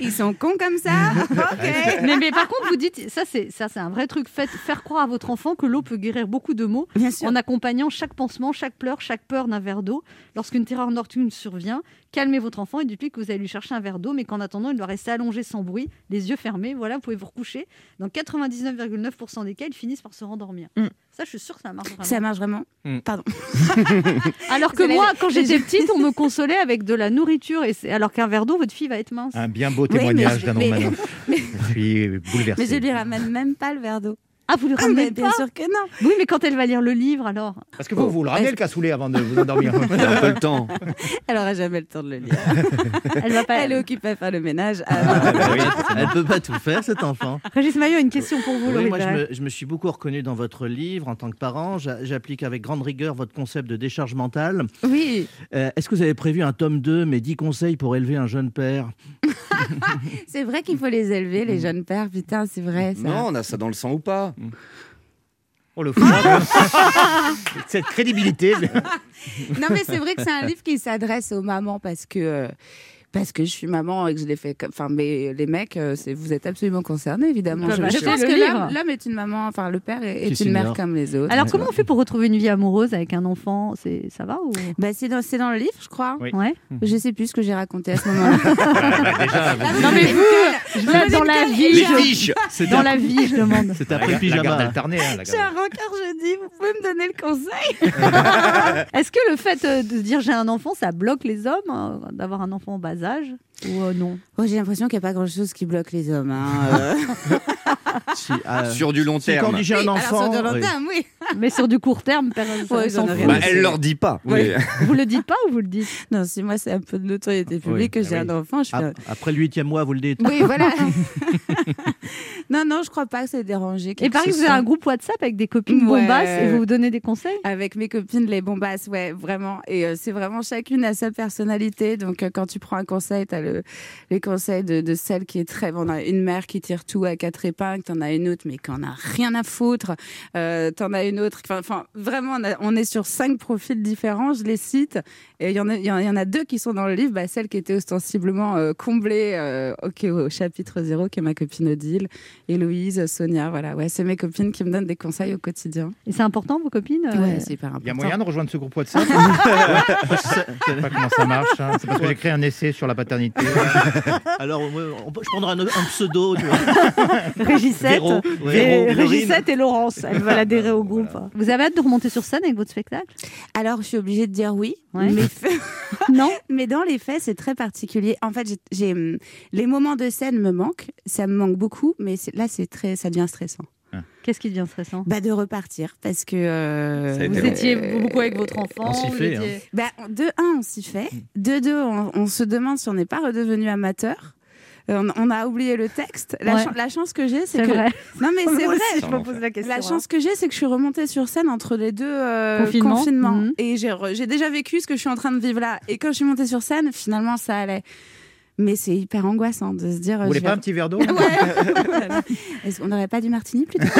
ils sont cons comme ça, ok. mais, mais par contre, vous dites, ça c'est ça c'est un vrai truc. Faites, faire croire à votre enfant que l'eau peut guérir beaucoup de maux Bien sûr. en accompagnant chaque pansement, chaque pleur, chaque peur d'un verre d'eau. Lorsqu'une terreur nocturne survient, calmez votre enfant et dites-lui que vous allez lui chercher un verre d'eau, mais qu'en attendant, il doit rester allongé sans bruit, les yeux fermés. Voilà, vous pouvez vous recoucher. Dans 99,9% des cas, ils finissent par se rendormir. Mm. Ça, je suis sûre que ça marche vraiment. Ça marche vraiment. Mm. Pardon. Alors que moi, quand j'étais petite, on me consolait avec de la nourriture, et c'est- alors qu'un verre d'eau, votre fille va être mince. Un bien beau témoignage mais- Romanoff. Je suis bouleversé. Mais je lui ramène même pas le verre d'eau. Ah, vous le Ah, ramenez mais bien pas sûr que non. Oui, mais quand elle va lire le livre, alors. Parce que vous, vous le ramenez le cassoulet avant de vous endormir. Il a un peu le temps. Elle aura jamais le temps de le lire. Elle va pas. Elle est occupée à faire le ménage. Ah, Alors, bah oui, elle peut pas tout faire, cet enfant. Régis Maillot une question pour vous, Oui, moi, je me, je me suis beaucoup reconnu dans votre livre en tant que parent. J'a- J'applique avec grande rigueur votre concept de décharge mentale. oui, Euh, Est-ce que vous avez prévu un tome 2, mes 10 conseils pour élever un jeune père? C'est vrai qu'il faut les élever, les jeunes pères. Putain, c'est vrai. Ça. Non, on a ça dans le sang ou pas Oh le froid. Cette crédibilité. Non, mais c'est vrai que c'est un livre qui s'adresse aux mamans parce que. Parce que je suis maman et que je l'ai fait comme. Enfin, mais les mecs, euh, vous êtes absolument concernés, évidemment. Bah, Je, bah, pense que l'homme est une maman, enfin, le père est, une mère comme les autres. Alors, comment on fait pour retrouver une vie amoureuse avec un enfant? C'est Ça va ou... Bah, c'est dans, le livre, je crois. Oui. Ouais. Je sais plus ce que j'ai raconté à ce moment-là. déjà, Non, mais vous, je veux dans la vie, je- dans la vie, je demande. C'est après pyjama. alternée. hein, J'ai un rencard jeudi, vous pouvez me donner le conseil? Est-ce que le fait euh, de dire j'ai un enfant, ça bloque les hommes euh, d'avoir un enfant en bas âge Ou euh, non Oh, J'ai l'impression qu'il n'y a pas grand-chose qui bloque les hommes. hein, euh. Si, euh, Sur du long si quand terme. dit j'ai un Oui, alors, enfant, sur du long oui. terme, oui. Mais sur du court terme, personne Ouais, Bah, elle leur dit pas. mais- Vous le dites pas ou vous le dites? Non, si moi c'est un peu de notoriété publique que ah j'ai un enfant, je fais. Ap- Après le huitième mois, vous le dites. Oui, voilà. non, non, je crois pas que c'est dérangé. Et pareil, vous avez un groupe WhatsApp avec des copines Ouais. bombasses et vous vous donnez des conseils? Avec mes copines, les bombasses, ouais, vraiment. Et euh, c'est vraiment chacune à sa personnalité. Donc, euh, quand tu prends un conseil, tu as le, les conseils de, de celle qui est très. On a une mère qui tire tout à quatre épingles, t'en as une autre, mais qui en a rien à foutre. Euh, t'en as une autre. Enfin, vraiment, on, a- on est sur cinq profils différents, je les cite. Et il y, en a- il y en il y en a deux qui sont dans le livre. Bah, celle qui était ostensiblement euh, comblée euh, ok, au chapitre 0, qui est ma copine Odile, Héloïse, Sonia. Voilà, ouais, c'est mes copines qui me donnent des conseils au quotidien. Et c'est important, vos copines euh, Ouais, c'est hyper important. Il y a moyen de rejoindre ce groupe WhatsApp Je sais pas comment ça marche. hein. C'est parce que j'ai créé un essai sur la paternité. Alors, ouais, on peut- je prendrai un, un pseudo. Tu vois. Régissette, Véro, et, Véro, Vérine. Régissette et Laurence. Elles veulent adhérer au groupe. Vous avez hâte de remonter sur scène avec votre spectacle? Alors, je suis obligée de dire oui, Ouais. mais, Non mais dans les faits, c'est très particulier. En fait, j'ai- les moments de scène me manquent, ça me manque beaucoup, mais là, c'est très, ça devient stressant. Qu'est-ce qui devient stressant? Bah, de repartir, parce que euh, Vous étiez beaucoup avec votre enfant On s'y fait, étiez- bah, de un, on s'y fait. De deux, on, on se demande si on n'est pas redevenu amateur. Euh, On, a oublié le texte. La, Ouais. chan- la chance que j'ai, c'est que vrai. non mais c'est vrai. je me pose la question. La hein. chance que j'ai, c'est que je suis remontée sur scène entre les deux euh, Confinements. confinements. Mhm. Et j'ai re- j'ai déjà vécu ce que je suis en train de vivre là. Et quand je suis montée sur scène, finalement, ça allait. Mais c'est hyper angoissant de se dire. Vous euh, voulez pas vais- un petit verre d'eau Ouais. Est-ce qu'on n'aurait pas du martini plutôt?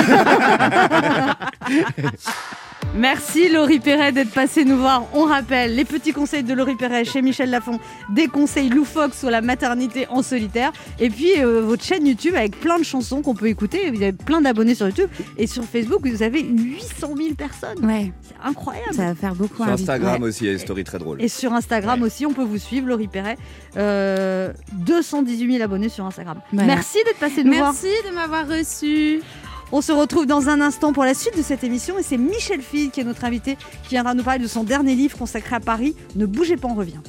Merci Laurie Perret d'être passée nous voir. On rappelle les petits conseils de Laurie Perret chez Michel Lafon, des conseils loufoques sur la maternité en solitaire, et puis euh, votre chaîne YouTube avec plein de chansons qu'on peut écouter. Vous avez plein d'abonnés sur YouTube et sur Facebook vous avez 800 000 personnes. Ouais, C'est incroyable. ça va faire beaucoup. Sur Instagram ouais. aussi, il y a des stories très drôles. Et sur Instagram aussi, on peut vous suivre, Laurie Perret. Euh, 218 000 abonnés sur Instagram. Voilà. Merci d'être passé nous voir. Merci de m'avoir reçu. On se retrouve dans un instant pour la suite de cette émission et c'est Michel Fille qui est notre invité qui viendra nous parler de son dernier livre consacré à Paris. Ne bougez pas, on revient.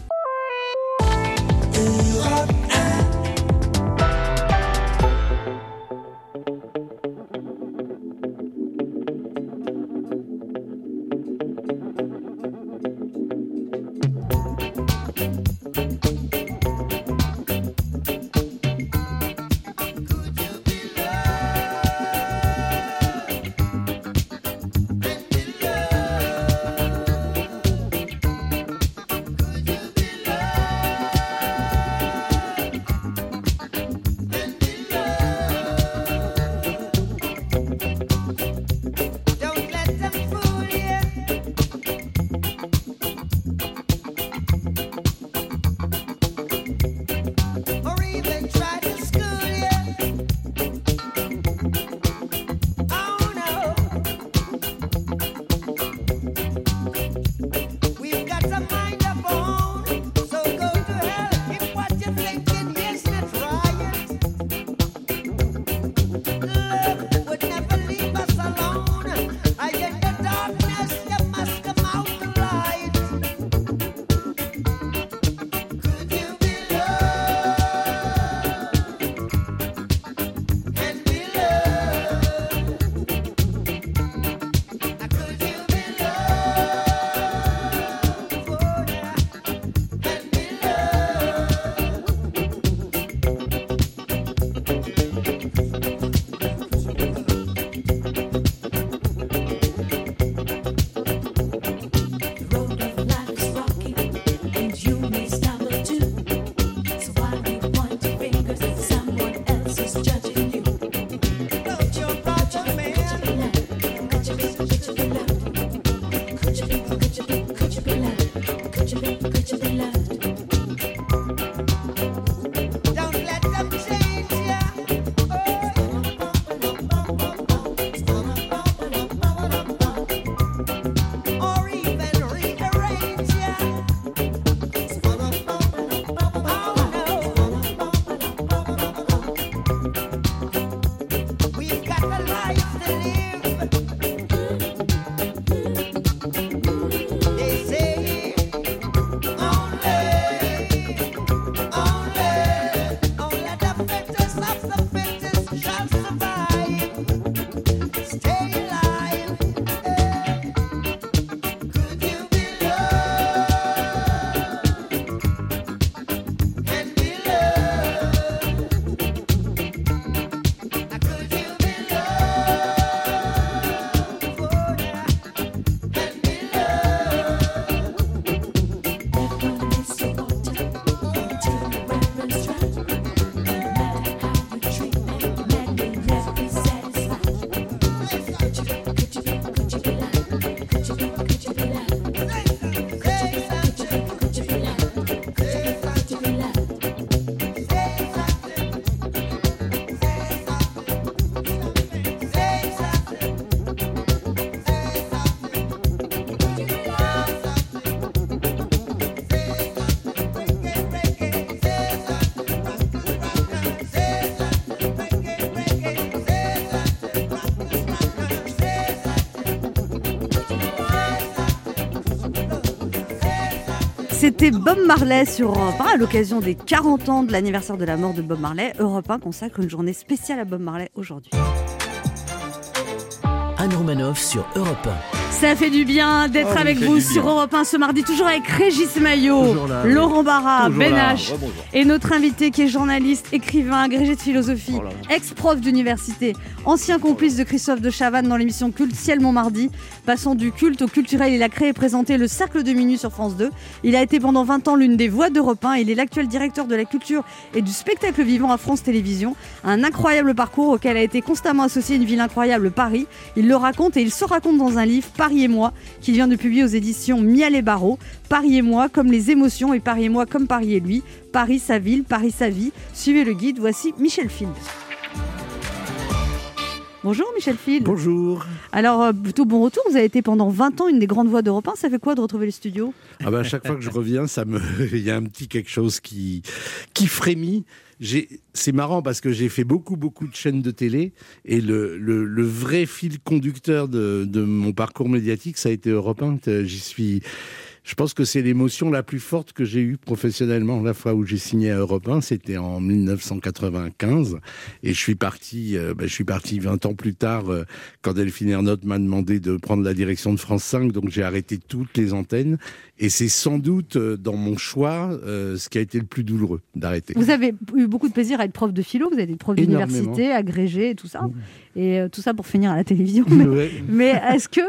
C'était Bob Marley sur Europe 1 à l'occasion des 40 ans de l'anniversaire de la mort de Bob Marley. Europe 1 consacre une journée spéciale à Bob Marley aujourd'hui. Anne Romanoff sur Europe Ça fait du bien d'être Oh, avec vous sur. Europe 1 ce mardi, toujours avec Régis Maillot. Laurent Barra, Ben Rebonjour. et notre invité qui est journaliste, écrivain, agrégé de philosophie, Oh ex-prof d'université, ancien complice de Christophe de Chavannes dans l'émission Culte Ciel Montmardi, passant du culte au culturel, il a créé et présenté le Cercle de Minuit sur France 2. Il a été pendant 20 ans l'une des voix d'Europe 1. Il est l'actuel directeur de la culture et du spectacle vivant à France Télévisions. Un incroyable parcours auquel a été constamment associé une ville incroyable, Paris. Il le raconte et il se raconte dans un livre, Paris et moi, qu'il vient de publier aux éditions Miel et Barreau. Paris et moi, comme les émotions, et Paris et moi, comme Paris et lui. Paris, sa ville, Paris, sa vie. Suivez le guide, voici Michel Field. Bonjour Michel Field. Bonjour. Alors, euh, plutôt bon retour, vous avez été pendant 20 ans une des grandes voix d'Europe 1. Ça fait quoi de retrouver le studio? Ah ben, à chaque fois que je reviens, ça me, il y a un petit quelque chose qui, qui frémit. C'est marrant parce que j'ai fait beaucoup, beaucoup de chaînes de télé et le vrai fil conducteur de, de mon parcours médiatique, ça a été Europe 1. Euh, J'y suis. Je pense que c'est l'émotion la plus forte que j'ai eue professionnellement. La fois où j'ai signé à Europe 1, c'était en 1995. Et je suis parti, euh, ben, je suis parti 20 ans plus tard, euh, quand Delphine Ernotte m'a demandé de prendre la direction de France 5. Donc j'ai arrêté toutes les antennes. Et c'est sans doute euh, dans mon choix euh, ce qui a été le plus douloureux d'arrêter. Vous avez eu beaucoup de plaisir à être prof de philo, vous avez été prof d'université, agrégé et tout ça. Et tout ça pour finir à la télévision. Mais, Ouais. mais est-ce que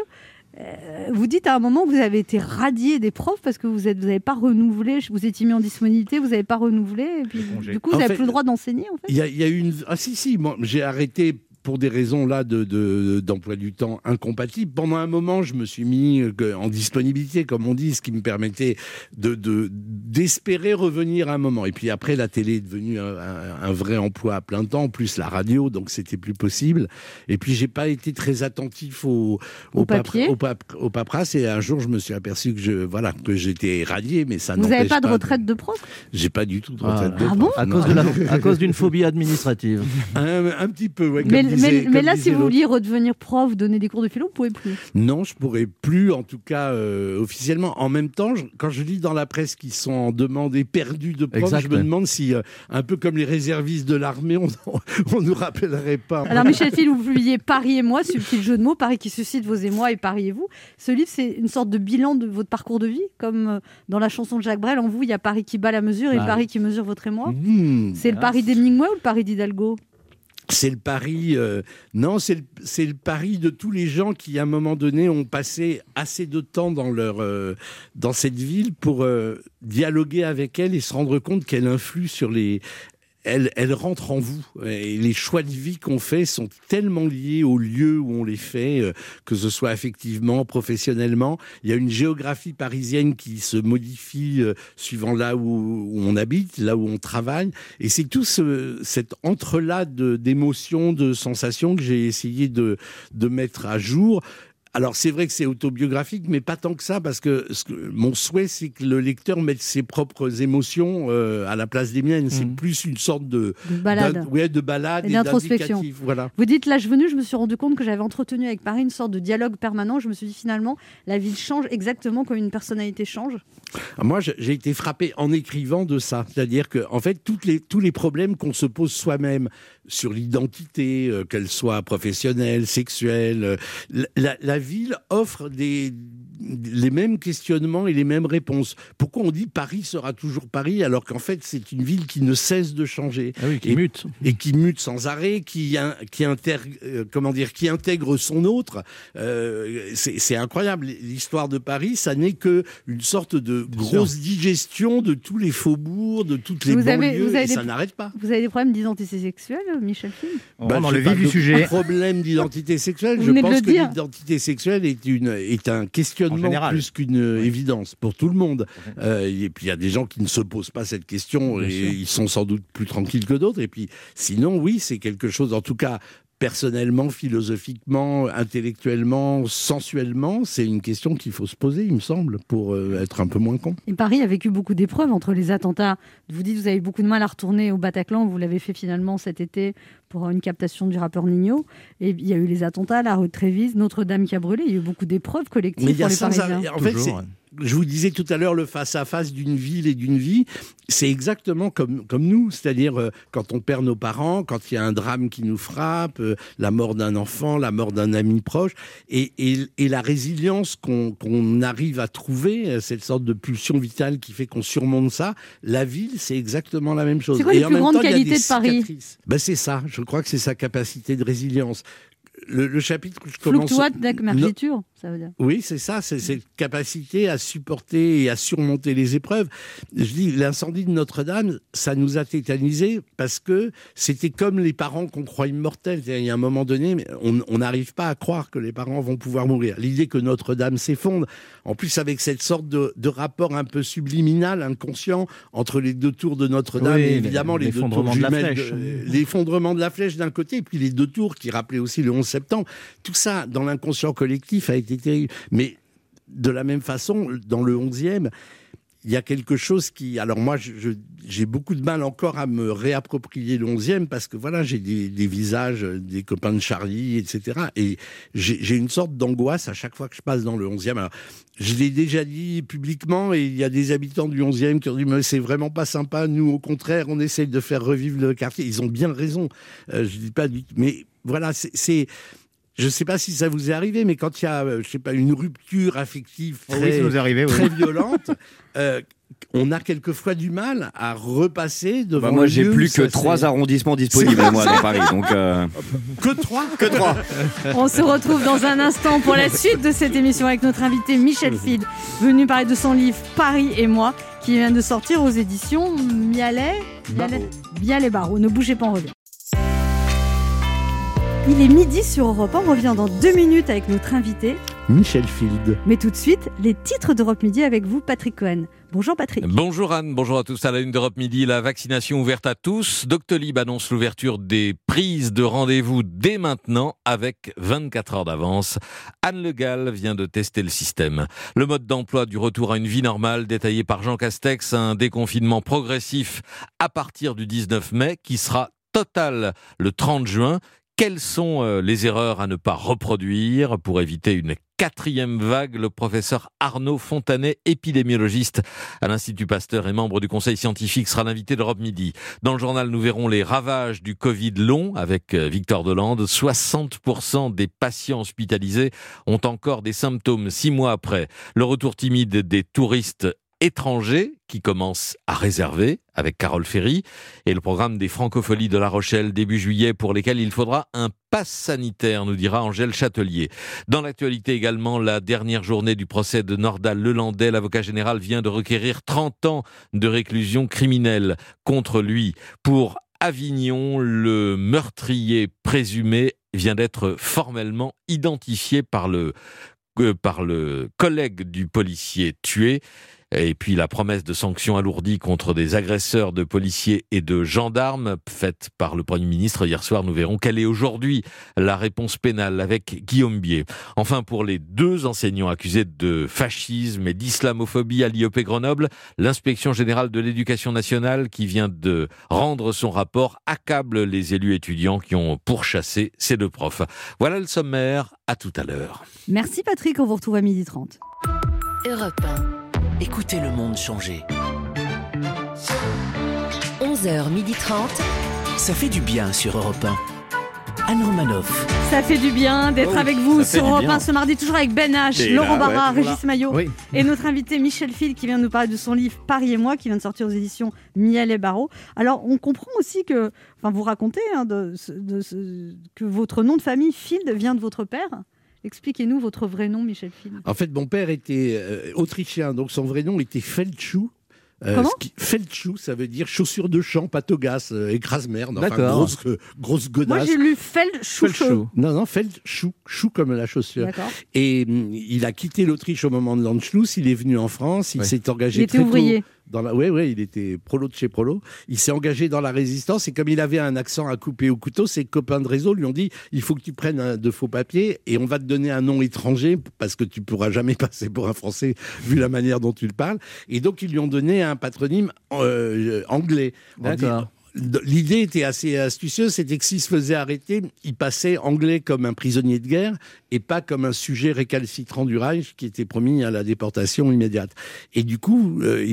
vous dites à un moment que vous avez été radié des profs parce que vous n'avez vous avez pas renouvelé, vous étiez mis en disponibilité, vous n'avez pas renouvelé, et puis Congé. du coup vous n'avez plus le droit d'enseigner en fait Il y a, il y a eu une. Ah si, si, moi, j'ai arrêté pour des raisons là de, de- d'emploi du temps incompatibles. Pendant un moment, je me suis mis euh, que- en disponibilité, comme on dit, ce qui me permettait de, de- d'espérer revenir à un moment. Et puis après, la télé est devenue un, un- un vrai emploi à plein temps, plus la radio, donc c'était plus possible. Et puis j'ai pas été très attentif au, Au papera- papier. au, pap- au paperasse. Et un jour, je me suis aperçu que je, voilà, que j'étais radié, mais ça Vous n'avez pas de retraite de prof? J'ai pas du tout de Ah, retraite. de ah prof, bon? À non. cause, de la- à cause d'une phobie administrative. Un, un petit peu, ouais. comme mais, disait- mais- là, si vous vouliez redevenir prof, donner des cours de philo, vous pouvez plus. Non, je pourrais plus, en tout cas euh, officiellement. En même temps, je- quand je lis dans la presse qu'ils sont en demande éperdue de profs, je me demande si, euh, un peu comme les réservistes de l'armée, on, on nous rappellerait pas. Alors Michel Phil, vous publiez Paris et moi, subtil jeu de mots, Paris qui suscite vos émois et Paris et vous. Ce livre, c'est une sorte de bilan de votre parcours de vie, comme euh, dans la chanson de Jacques Brel, en vous, il y a Paris qui bat la mesure et Ah. Paris qui mesure votre émoi. Hmm, C'est le Paris d'Hemingway ou le Paris d'Hidalgo? C'est le pari. euh, non, c'est le, le pari de tous les gens qui, à un moment donné, ont passé assez de temps dans leur euh, dans cette ville pour euh, dialoguer avec elle et se rendre compte qu'elle influe sur les. Elle, elle rentre en vous. Et les choix de vie qu'on fait sont tellement liés au lieu où on les fait, euh, que ce soit affectivement, professionnellement. Il y a une géographie parisienne qui se modifie euh, suivant là où, on habite, là où on travaille. Et c'est tout ce, cet entrelac d'émotions, de sensations que j'ai essayé de, de mettre à jour. Alors c'est vrai que c'est autobiographique, mais pas tant que ça, parce que, ce que- mon souhait, c'est que le lecteur mette ses propres émotions euh, à la place des miennes. C'est Mhm. plus une sorte de De balade. ouais, de balade Et et, d'introspection. Voilà. Vous dites l'âge venu, je me suis rendu compte que j'avais entretenu avec Paris une sorte de dialogue permanent. Je me suis dit finalement, la ville change exactement comme une personnalité change. Moi, je- j'ai été frappé en écrivant de ça. C'est-à-dire que, en fait, toutes les, tous les problèmes qu'on se pose soi-même sur l'identité, euh, qu'elle soit professionnelle, sexuelle, euh, la- ville offre des, les mêmes questionnements et les mêmes réponses. Pourquoi on dit Paris sera toujours Paris alors qu'en fait, c'est une ville qui ne cesse de changer Ah oui, qui Et- mute. et qui mute sans arrêt, qui, in- qui, inter- euh, comment dire, qui intègre son autre. Euh, c'est incroyable. L'histoire de Paris, ça n'est que une sorte de grosse digestion de tous les faubourgs, de toutes les Vous avez- banlieues, vous avez et ça n'arrête pas. Vous avez des problèmes d'identité sexuelle, Michel Film On Bah, dans j'ai le vif du sujet. Problème d'identité sexuelle. Vous Je venez de pense le que dire. l'identité sexuelle est une est un En questionnement plus qu'une évidence pour tout le monde. Euh, et puis il y a des gens qui ne se posent pas cette question Bien et sûr. ils sont sans doute plus tranquilles que d'autres. Et puis sinon, oui, c'est quelque chose. En tout cas. Personnellement, philosophiquement, intellectuellement, sensuellement, c'est une question qu'il faut se poser, il me semble, pour euh, être un peu moins con. Et Paris a vécu beaucoup d'épreuves entre les attentats. Vous dites que vous avez eu beaucoup de mal à retourner au Bataclan. Vous l'avez fait finalement cet été pour une captation du rappeur Nino. Et il y a eu les attentats, la rue de Trévise, Notre-Dame qui a brûlé. Il y a eu beaucoup d'épreuves collectives Mais il y pour a les sans Parisiens. En fait. Je vous disais tout à l'heure le face-à-face d'une ville et d'une vie, c'est exactement comme, comme nous, c'est-à-dire euh, quand on perd nos parents, quand il y a un drame qui nous frappe, euh, la mort d'un enfant, la mort d'un ami proche, et, et, et la résilience qu'on arrive à trouver, euh, cette sorte de pulsion vitale qui fait qu'on surmonte ça, la ville, c'est exactement la même chose. C'est quoi Et les plus grandes qualités de Paris? Ben, C'est ça, je crois que c'est sa capacité de résilience. Le, le chapitre que je commence... Fluctuate mergitur, ça veut dire. Oui, c'est ça, c'est cette capacité à supporter et à surmonter les épreuves. Je dis, l'incendie de Notre-Dame, ça nous a tétanisés parce que c'était comme les parents qu'on croit immortels. Il y a un moment donné, on n'arrive pas à croire que les parents vont pouvoir mourir. L'idée que Notre-Dame s'effondre, en plus avec cette sorte de, de rapport un peu subliminal, inconscient, entre les deux tours de Notre-Dame Oui, et évidemment les deux tours l'effondrement de la flèche. de- l'effondrement de la flèche d'un côté, et puis les deux tours qui rappelaient aussi le 11 septembre. Tout ça, dans l'inconscient collectif, a été terrible. Mais de la même façon, dans le 11e, il y a quelque chose qui... Alors moi, j'ai beaucoup de mal encore à me réapproprier le 11e parce que voilà, j'ai des, visages, des copains de Charlie, etc. Et j'ai une sorte d'angoisse à chaque fois que je passe dans le 11e. Alors, je l'ai déjà dit publiquement et il y a des habitants du 11e qui ont dit mais c'est vraiment pas sympa. Nous, au contraire, on essaye de faire revivre le quartier. Ils ont bien raison. Euh, je dis pas du mais voilà, c'est- je ne sais pas si ça vous est arrivé, mais quand il y a, euh, je sais pas, une rupture affective oui, très, oui. violente, euh, on a quelquefois du mal à repasser devant Bah, moi, j'ai plus que trois arrondissements disponibles, moi, dans Paris. Donc, euh, Que trois? Que trois. On se retrouve dans un instant pour la suite de cette émission avec notre invité Michel Field, venu parler de son livre Paris et moi, qui vient de sortir aux éditions Mialet. Mialet, Mialet Barreau. Ne bougez pas, on revient. Il est midi sur Europe 1, on revient dans deux minutes avec notre invité. Michel Field. Mais tout de suite, les titres d'Europe Midi avec vous, Patrick Cohen. Bonjour Patrick. Bonjour Anne, bonjour à tous. À la une d'Europe Midi, la vaccination ouverte à tous. Doctolib annonce l'ouverture des prises de rendez-vous dès maintenant avec 24 heures d'avance. Anne Le Gall vient de tester le système. Le mode d'emploi du retour à une vie normale détaillé par Jean Castex, un déconfinement progressif à partir du 19 mai qui sera total le 30 juin. Quelles sont euh, les erreurs à ne pas reproduire pour éviter une quatrième vague? Le professeur Arnaud Fontanet, épidémiologiste à l'Institut Pasteur et membre du conseil scientifique, sera l'invité d'Europe Midi. Dans le journal, nous verrons les ravages du Covid long avec euh, Victor Delande. 60% des patients hospitalisés ont encore des symptômes six mois après. Le retour timide des touristes étrangers qui commencent à réserver avec Carole Ferry et le programme des francopholies de La Rochelle début juillet pour lesquels il faudra un pass sanitaire, nous dira Angèle Châtelier. Dans l'actualité également, la dernière journée du procès de Nordal Lelandais, l'avocat général vient de requérir 30 ans de réclusion criminelle contre lui. Pour Avignon, le meurtrier présumé vient d'être formellement identifié par le, euh, par le collègue du policier tué. Et puis la promesse de sanctions alourdies contre des agresseurs de policiers et de gendarmes faite par le Premier ministre hier soir. Nous verrons quelle est aujourd'hui la réponse pénale avec Guillaume Bier. Enfin, pour les deux enseignants accusés de fascisme et d'islamophobie à l'IEP Grenoble, l'inspection générale de l'éducation nationale qui vient de rendre son rapport accable les élus étudiants qui ont pourchassé ces deux profs. Voilà le sommaire. À tout à l'heure. Merci Patrick, on vous retrouve à midi 30. Europe 1. Écoutez le monde changer. 11h30. Ça fait du bien sur Europe 1. Anne Romanoff. Ça fait du bien d'être Oh, avec vous sur Europe bien. 1 ce mardi, toujours avec Ben H, Laurent là, Barra, Régis. Maillot Oui. et notre invité Michel Field qui vient de nous parler de son livre Paris et moi qui vient de sortir aux éditions Miel et Barreau. Alors on comprend aussi que, enfin vous racontez hein, de, de que votre nom de famille Field vient de votre père. Expliquez-nous votre vrai nom, Michel Field. En fait, mon père était euh, autrichien, donc son vrai nom était Feldschou. Euh, Comment qui- ça veut dire chaussure de champ, patogas, euh, écrase-merde, enfin D'accord. grosse, euh, grosse godasse. Moi j'ai lu Feld Chouchou. Non, non, Feldschou, chou comme la chaussure. D'accord. Et hum, il a quitté l'Autriche au moment de l'Anschluss, il est venu en France, il s'est engagé Il était très tôt ouvrier. Oui, oui, il était prolo de chez prolo. Il s'est engagé dans la résistance et comme il avait un accent à couper au couteau, ses copains de réseau lui ont dit il faut que tu prennes un- de faux papiers et on va te donner un nom étranger parce que tu pourras jamais passer pour un Français vu la manière dont tu le parles. Et donc ils lui ont donné un patronyme euh, anglais. D'accord. L'idée était assez astucieuse, c'était que s'il se faisait arrêter, il passait anglais comme un prisonnier de guerre et pas comme un sujet récalcitrant du Reich qui était promis à la déportation immédiate. Et du coup, euh,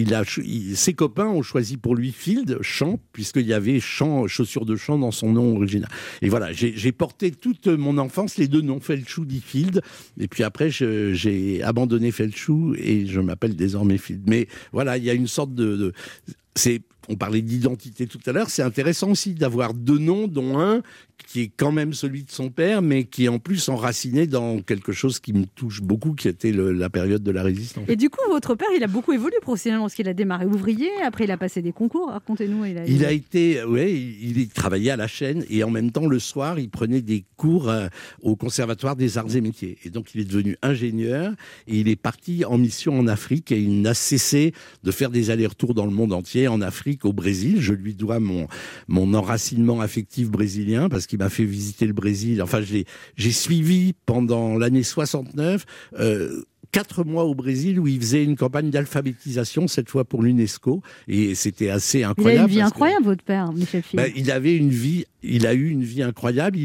ses copains ont choisi pour lui Field, champ, puisqu'il y avait champ, chaussures de champ dans son nom original. Et voilà, j'ai porté toute mon enfance les deux noms, Felchou dit Field, et puis après j'ai abandonné Felchou et je m'appelle désormais Field. Mais voilà, il y a une sorte de- c'est on parlait d'identité tout à l'heure, c'est intéressant aussi d'avoir deux noms, dont un qui est quand même celui de son père, mais qui est en plus enraciné dans quelque chose qui me touche beaucoup, qui était le- la période de la résistance. Et du coup, votre père, il a beaucoup évolué professionnellement parce qu'il a démarré ouvrier, après il a passé des concours. Racontez-nous. Il a, Il a été, il, il travaillait à la chaîne et en même temps le soir, il prenait des cours euh, au conservatoire des arts et métiers. Et donc il est devenu ingénieur et il est parti en mission en Afrique et il n'a cessé de faire des allers-retours dans le monde entier, en Afrique, au Brésil. Je lui dois mon mon enracinement affectif brésilien parce qu'il m'a fait visiter le Brésil. Enfin, j'ai suivi pendant l'année 69. Euh, Quatre mois au Brésil où il faisait une campagne d'alphabétisation, cette fois pour l'UNESCO, et c'était assez Il a incroyable. une vie que- incroyable, votre père, Michel Phil. ben, il avait une vie, il a eu une vie incroyable.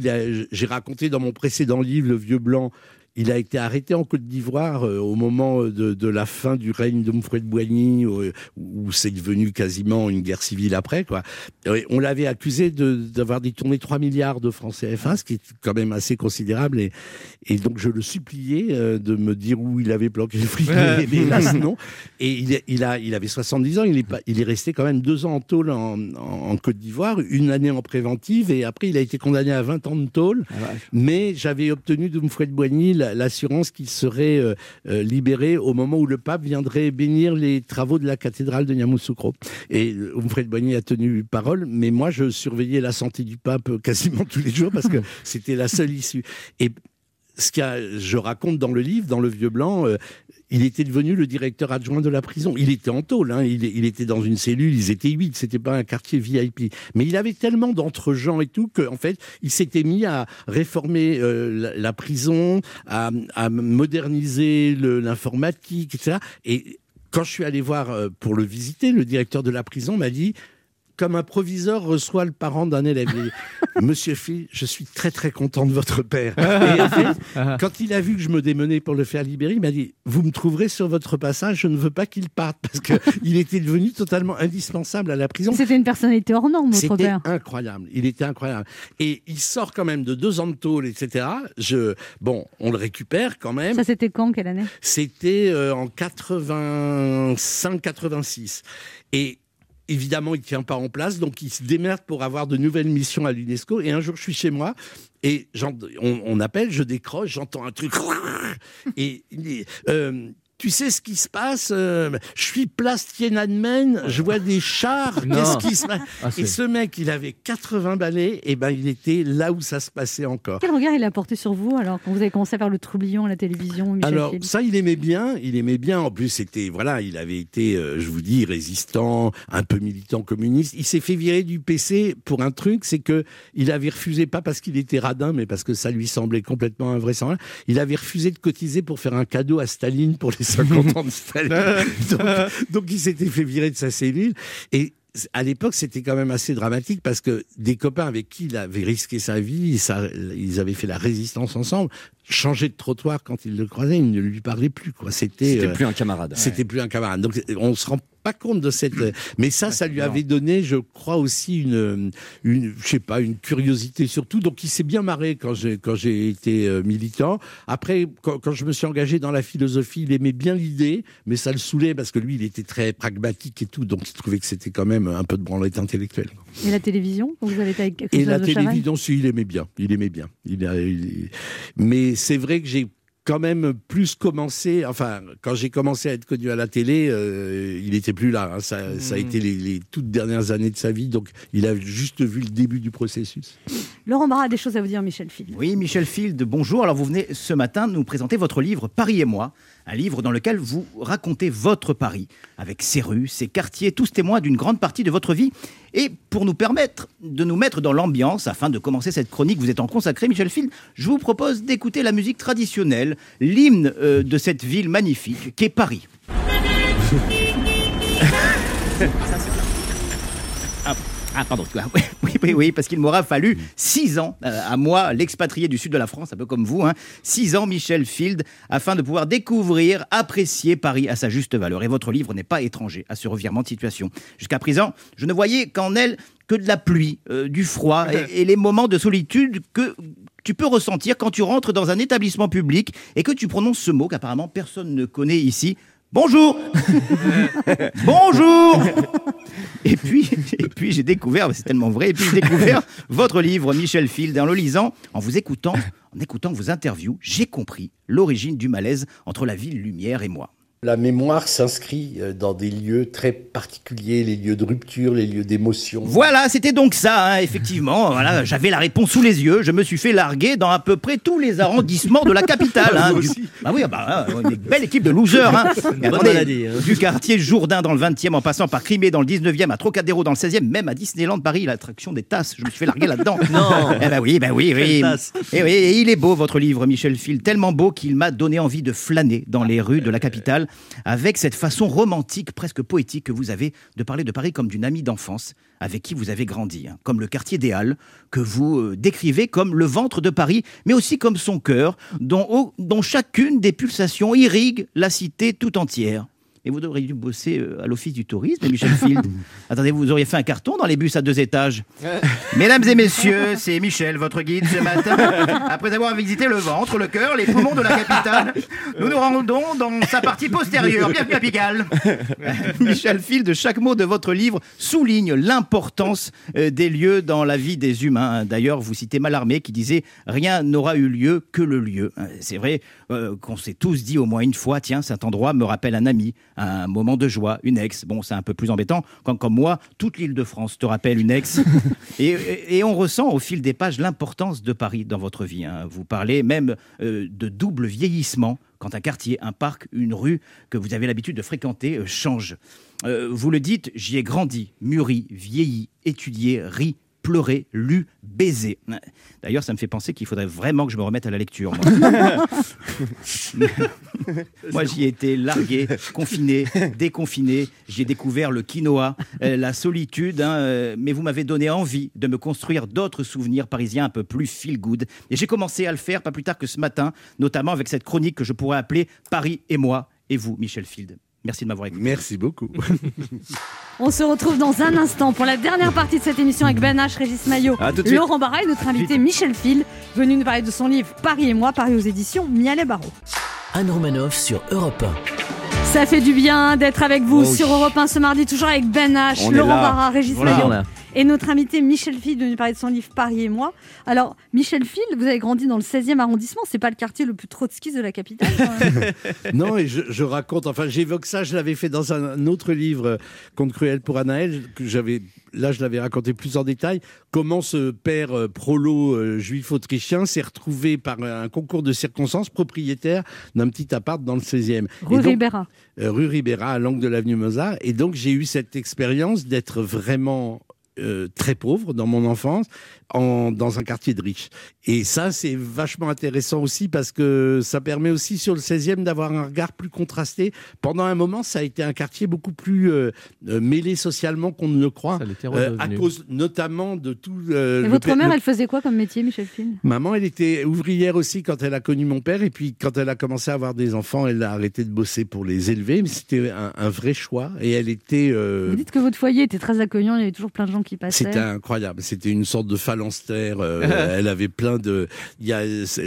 J'ai raconté dans mon précédent livre, Le Vieux Blanc. Il a été arrêté en Côte d'Ivoire euh, au moment de, de la fin du règne d'Humphrey de Boigny, euh, où c'est devenu quasiment une guerre civile après. Quoi. Et on l'avait accusé de- d'avoir détourné 3 milliards de francs CFA, ce qui est quand même assez considérable. Et, et donc je le suppliais euh, de me dire où il avait planqué le fric, mais, mais hélas non. Et il, est- il, a, il avait 70 ans, il est, pas, il est resté quand même deux ans en tôle en, en- en Côte d'Ivoire, une année en préventive, et après il a été condamné à 20 ans de tôle. Mais j'avais obtenu de Moufouet de Boigny la- l'assurance qu'il serait euh, euh, libéré au moment où le pape viendrait bénir les travaux de la cathédrale de Yamoussoukro. Et euh, Moufouet de Boigny a tenu parole, mais moi je surveillais la santé du pape euh, quasiment tous les jours parce que c'était la seule issue. Et ce que je raconte dans le livre, dans le Vieux Blanc, euh, il était devenu le directeur adjoint de la prison. Il était en tôle, hein, il, il était dans une cellule, ils étaient huit, c'était pas un quartier VIP. Mais il avait tellement d'entre-gens et tout qu'en fait, il s'était mis à réformer euh, la, prison, à, à moderniser l'informatique, etc. Et quand je suis allé voir euh, pour le visiter, le directeur de la prison m'a dit comme un proviseur reçoit le parent d'un élève. Monsieur Phil, je suis très très content de votre père. Et en fait, quand il a vu que je me démenais pour le faire libérer, il m'a dit Vous me trouverez sur votre passage, je ne veux pas qu'il parte parce qu'il était devenu totalement indispensable à la prison. C'était une personnalité hors norme, votre C'était père. incroyable. Il était incroyable. Et il sort quand même de deux ans de tôle, etc. Je, bon, on le récupère quand même. Ça, c'était quand? Quelle année? C'était euh, en 85-86. Et évidemment, il ne tient pas en place, donc il se démerde pour avoir de nouvelles missions à l'UNESCO. Et un jour, je suis chez moi. Et on, appelle, je décroche, j'entends un truc. Et euh, tu sais ce qui se passe euh, Je suis place Tiananmen, je vois des chars. Qu'est-ce qui se passe Ah, Et ce mec, il avait 80 balais, et ben il était là où ça se passait encore. Quel regard il a porté sur vous alors quand vous avez commencé à faire le troublion à la télévision, Michel Alors ça, il aimait bien, il aimait bien. En plus, c'était voilà, il avait été, euh, je vous dis, résistant, un peu militant communiste. Il s'est fait virer du PC pour un truc, c'est que il avait refusé pas parce qu'il était radin, mais parce que ça lui semblait complètement invraisemblable. Il avait refusé de cotiser pour faire un cadeau à Staline pour les 50 ans de Staline. donc, donc il s'était fait virer de sa cellule et à l'époque, c'était quand même assez dramatique parce que des copains avec qui il avait risqué sa vie, ça, ils avaient fait la résistance ensemble, changer de trottoir quand ils le croisaient, ils ne lui parlaient plus. Quoi. C'était, C'était euh, plus un camarade. C'était plus un camarade. Donc on se rend pas compte de cette. Mais ça, ça lui avait donné, je crois aussi une, une, je sais pas, une curiosité surtout. Donc il s'est bien marré quand j'ai quand j'ai été euh, militant. Après, quand, quand je me suis engagé dans la philosophie, il aimait bien l'idée, mais ça le saoulait parce que lui, il était très pragmatique et tout. Donc il trouvait que c'était quand même un peu de branlette intellectuelle. Et la télévision quand vous avez été avec Et la de télévision, si, il aimait bien. Il aimait bien. Il a- il- Mais c'est vrai que j'ai quand même plus commencé, enfin, quand j'ai commencé à être connu à la télé, euh, il était plus là. hein. Ça, ça a été les, les toutes dernières années de sa vie, donc il a juste vu le début du processus. Laurent Barra a des choses à vous dire, Michel Phil. Oui, Michel Field, bonjour. Alors vous venez ce matin nous présenter votre livre Paris et moi, un livre dans lequel vous racontez votre Paris, avec ses rues, ses quartiers, tous témoins d'une grande partie de votre vie. Et pour nous permettre de nous mettre dans l'ambiance, afin de commencer cette chronique, vous êtes en consacré, Michel Field, je vous propose d'écouter la musique traditionnelle, l'hymne euh, de cette ville magnifique qu'est Paris. Ah, pardon. Oui, oui, oui, parce qu'il m'aura fallu six ans euh, à moi, l'expatrié du sud de la France, un peu comme vous, hein, six ans, Michel Field, afin de pouvoir découvrir, apprécier Paris à sa juste valeur. Et votre livre n'est pas étranger à ce revirement de situation. Jusqu'à présent, je ne voyais qu'en elle que de la pluie, euh, du froid et les moments de solitude que tu peux ressentir quand tu rentres dans un établissement public et que tu prononces ce mot qu'apparemment personne ne connaît ici. Bonjour. Bonjour. Et puis, et puis j'ai découvert, c'est tellement vrai, et puis j'ai découvert votre livre, Michel Field, en le lisant, en vous écoutant, en écoutant vos interviews, j'ai compris l'origine du malaise entre la ville lumière et moi. La mémoire s'inscrit euh, dans des lieux très particuliers, les lieux de rupture, les lieux d'émotion. Voilà, c'était donc ça, hein, effectivement. Voilà, j'avais la réponse sous les yeux. Je me suis fait larguer dans à peu près tous les arrondissements de la capitale. hein, Moi du- aussi. Ah oui, ah bah, hein, une belle équipe de losers. Hein. Attendez, maladie, hein. Du quartier Jourdain dans le 20e, en passant par Crimée dans le 19e, à Trocadéro dans le 16e, même à Disneyland Paris, l'attraction des tasses. Je me suis fait larguer là-dedans. Non. Eh ben oui, ben oui. Et oui, et il est beau votre livre, Michel Field, tellement beau qu'il m'a donné envie de flâner dans les rues de la capitale avec cette façon romantique, presque poétique que vous avez de parler de Paris comme d'une amie d'enfance avec qui vous avez grandi, hein, comme le quartier des Halles que vous euh, décrivez comme le ventre de Paris, mais aussi comme son cœur, dont, chacune des pulsations irrigue la cité tout entière. Et vous auriez dû bosser euh, à l'office du tourisme, Michel Field. Attendez, vous auriez fait un carton dans les bus à deux étages. Mesdames et messieurs, c'est Michel, votre guide ce matin. Après avoir visité le ventre, le cœur, les poumons de la capitale, nous nous rendons dans sa partie postérieure. Bienvenue à Pigalle. Michel Field, chaque mot de votre livre souligne l'importance euh, des lieux dans la vie des humains. D'ailleurs, vous citez Mallarmé qui disait Rien n'aura eu lieu que le lieu. Euh, C'est vrai qu'on s'est tous dit au moins une fois Tiens, cet endroit me rappelle un ami, un moment de joie, une ex. Bon, c'est un peu plus embêtant quand, comme moi, toute l'île de France te rappelle une ex. et, et- et on ressent au fil des pages l'importance de Paris dans votre vie. hein. Vous parlez même euh, de double vieillissement quand un quartier, un parc, une rue que vous avez l'habitude de fréquenter euh, change. Euh, vous le dites, j'y ai grandi, mûri, vieilli, étudié, ri, pleuré, lu, baisé. D'ailleurs, ça me fait penser qu'il faudrait vraiment que je me remette à la lecture. Moi, Moi, j'y ai été largué, confiné, déconfiné. J'ai découvert le quinoa, euh, la solitude. hein, euh, mais vous m'avez donné envie de me construire d'autres souvenirs parisiens un peu plus feel good. Et j'ai commencé à le faire pas plus tard que ce matin, notamment avec cette chronique que je pourrais appeler Paris et moi et vous, Michel Field. Merci de m'avoir écouté. Merci beaucoup. On se retrouve dans un instant pour la dernière partie de cette émission avec Ben H, Régis Maillot, À tout de suite. Laurent Barra et notre invité Michel Field, venu nous parler de son livre Paris et moi, Paris aux éditions Mialet Barreau. Anne Romanoff sur Europe Ça fait du bien d'être avec vous Oh, sur Europe 1 ce mardi, toujours avec Ben H, On Laurent. Barra, Régis Voilà. Maillot. Et notre invité Michel Field venu parler de son livre Paris et moi. Alors, Michel Field, vous avez grandi dans le 16e arrondissement, c'est pas le quartier le plus trotskiste de la capitale quand même. Non, et je, je raconte, enfin j'évoque ça, je l'avais fait dans un, un autre livre, Conte cruel pour Anaël, que j'avais, là je l'avais raconté plus en détail, comment ce père euh, prolo euh, juif autrichien s'est retrouvé par un concours de circonstances propriétaire d'un petit appart dans le 16e. Rue donc, Ribera. euh, rue Ribera, à l'angle de l'avenue Mozart. Et donc, j'ai eu cette expérience d'être vraiment euh, très pauvre dans mon enfance, en, dans un quartier de riches. Et ça, c'est vachement intéressant aussi parce que ça permet aussi sur le 16e d'avoir un regard plus contrasté. Pendant un moment, ça a été un quartier beaucoup plus euh, euh, mêlé socialement qu'on ne le croit, euh, à cause notamment de tout. euh, Et le votre mère, le elle faisait quoi comme métier, Michel Field Maman, elle était ouvrière aussi quand elle a connu mon père. Et puis, quand elle a commencé à avoir des enfants, elle a arrêté de bosser pour les élever. Mais c'était un, un vrai choix. Et elle était. euh, Vous dites que votre foyer était très accueillant, il y avait toujours plein de gens qui c'était incroyable. C'était une sorte de phalanstère. euh, elle avait plein de. Il y a,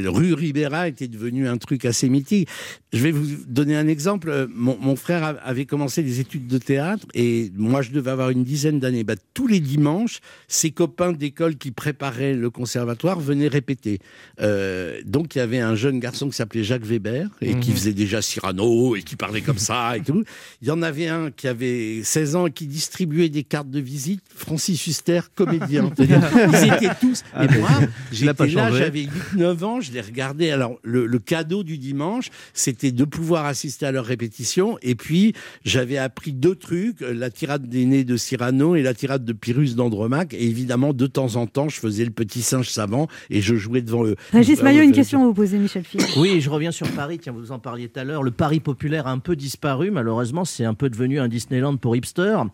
rue Ribera était devenue un truc assez mythique. Je vais vous donner un exemple. Mon, mon frère avait commencé des études de théâtre et moi, je devais avoir une dizaine d'années. Bah, tous les dimanches, ses copains d'école qui préparaient le conservatoire venaient répéter. Euh, donc, il y avait un jeune garçon qui s'appelait Jacques Weber et qui faisait déjà Cyrano et qui parlait comme ça et tout. Il y en avait un qui avait 16 ans et qui distribuait des cartes de visite. Francis Huster, comédien. Ils étaient tous. Ah, et mais moi, j'étais là, j'avais 8-9 ans, je les regardais. Alors, le, le cadeau du dimanche, c'était de pouvoir assister à leur répétition. Et puis, j'avais appris deux trucs, euh, la tirade des nez de Cyrano et la tirade de Pyrrhus d'Andromaque. Et évidemment, de temps en temps, je faisais le petit singe savant et je jouais devant eux. Régis Ah, Maillot, ouais, une ouais. question à vous poser, Michel. Oui, je reviens sur Paris. Tiens, vous en parliez tout à l'heure. Le Paris populaire a un peu disparu. Malheureusement, c'est un peu devenu un Disneyland pour hipsters.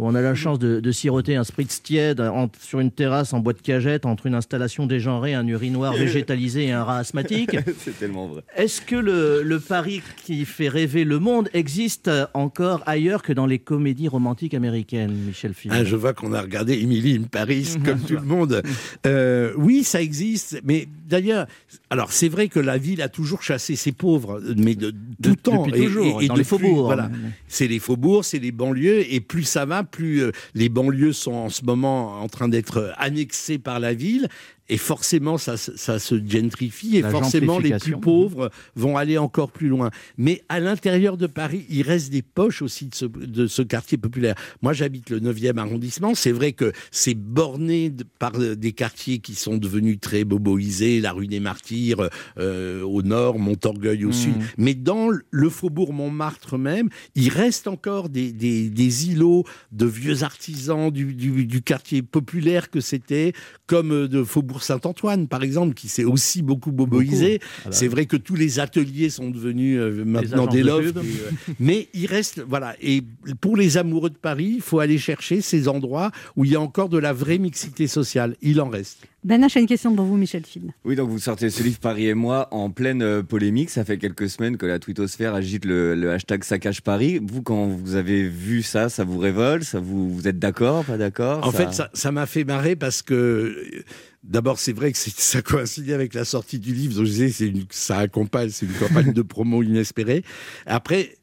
Où on a la chance de, de siroter un spritz tiède en- sur une terrasse en bois de cagette entre une installation dégenrée, un urinoir végétalisé et un rat asthmatique. C'est tellement vrai. Est-ce que le, le Paris qui fait rêver le monde existe encore ailleurs que dans les comédies romantiques américaines, Michel Philippe Ah, je vois qu'on a regardé Emily in Paris comme tout le monde. Euh, oui, ça existe, mais d'ailleurs, alors c'est vrai que la ville a toujours chassé ses pauvres, mais de tout De- temps. depuis toujours, dans les faubourgs, Voilà, c'est les faubourgs, c'est les banlieues, et plus ça va, plus euh, les banlieues sont en ce moment en train d'être annexées par la ville. Et forcément, ça, se- ça se gentrifie, et La forcément, les plus pauvres vont aller encore plus loin. Mais à l'intérieur de Paris, il reste des poches aussi de ce, de ce quartier populaire. Moi, j'habite le 9e arrondissement. C'est vrai que c'est borné de- par euh, des quartiers qui sont devenus très boboisés, la rue des Martyrs euh, au nord, Montorgueil au Mmh. sud. Mais dans le faubourg Montmartre même, il reste encore des, des- des îlots de vieux artisans du, du- du quartier populaire que c'était, comme euh, de Faubourg Saint-Antoine, par exemple, qui s'est aussi beaucoup boboisé. C'est vrai que tous les ateliers sont devenus euh, maintenant des de lofts. euh, mais il reste, voilà. Et pour les amoureux de Paris, il faut aller chercher ces endroits où il y a encore de la vraie mixité sociale. Il en reste. Ben H a une question pour vous, Michel Phil. Oui, donc vous sortez ce livre Paris et moi en pleine euh, polémique. Ça fait quelques semaines que la twittosphère agite le, le hashtag saccage Paris. Vous, quand vous avez vu ça, ça vous révolte? Ça vous, vous êtes d'accord, pas d'accord? En fait, ça m'a fait marrer parce que. euh, D'abord, c'est vrai que ça coïncidait avec la sortie du livre. Donc, je disais, une, ça accompagne, c'est une campagne de promo inespérée. Après,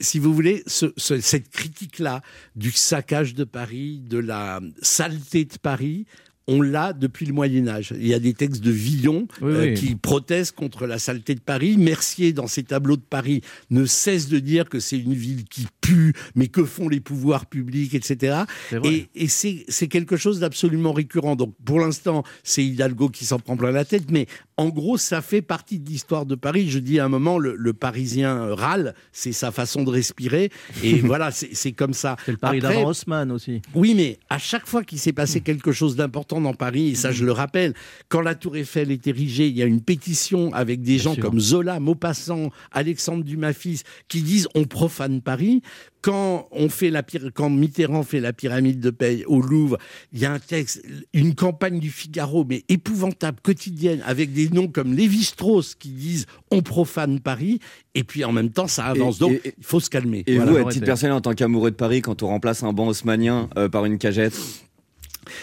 si vous voulez, ce- ce- cette critique-là du saccage de Paris, de la saleté de Paris, on l'a depuis le Moyen Âge. Il y a des textes de Villon Oui, euh, oui. qui protestent contre la saleté de Paris. Mercier, dans ses tableaux de Paris, ne cesse de dire que c'est une ville qui pue, mais que font les pouvoirs publics, etc. Et, c'est quelque chose d'absolument récurrent. Donc pour l'instant, c'est Hidalgo qui s'en prend plein la tête, mais en gros, ça fait partie de l'histoire de Paris. Je dis à un moment, le, le Parisien râle, c'est sa façon de respirer, et voilà, c'est comme ça. C'est le Paris d'avant Haussmann aussi. oui, mais à chaque fois qu'il s'est passé quelque chose d'important dans Paris, et ça je le rappelle, quand la Tour Eiffel est érigée, il y a une pétition avec des gens sûr. comme Zola, Maupassant, Alexandre Dumas fils, qui disent on profane Paris. Quand, on fait la pyra- quand Mitterrand fait la pyramide de paix au Louvre, il y a un texte, une campagne du Figaro, mais épouvantable, quotidienne, avec des noms comme Lévi-Strauss qui disent on profane Paris, et puis en même temps ça avance. Et- Donc et- il faut se calmer. Et Voilà. vous, à titre personnel, en tant qu'amoureux de Paris, quand on remplace un banc haussmannien euh, par une cagette,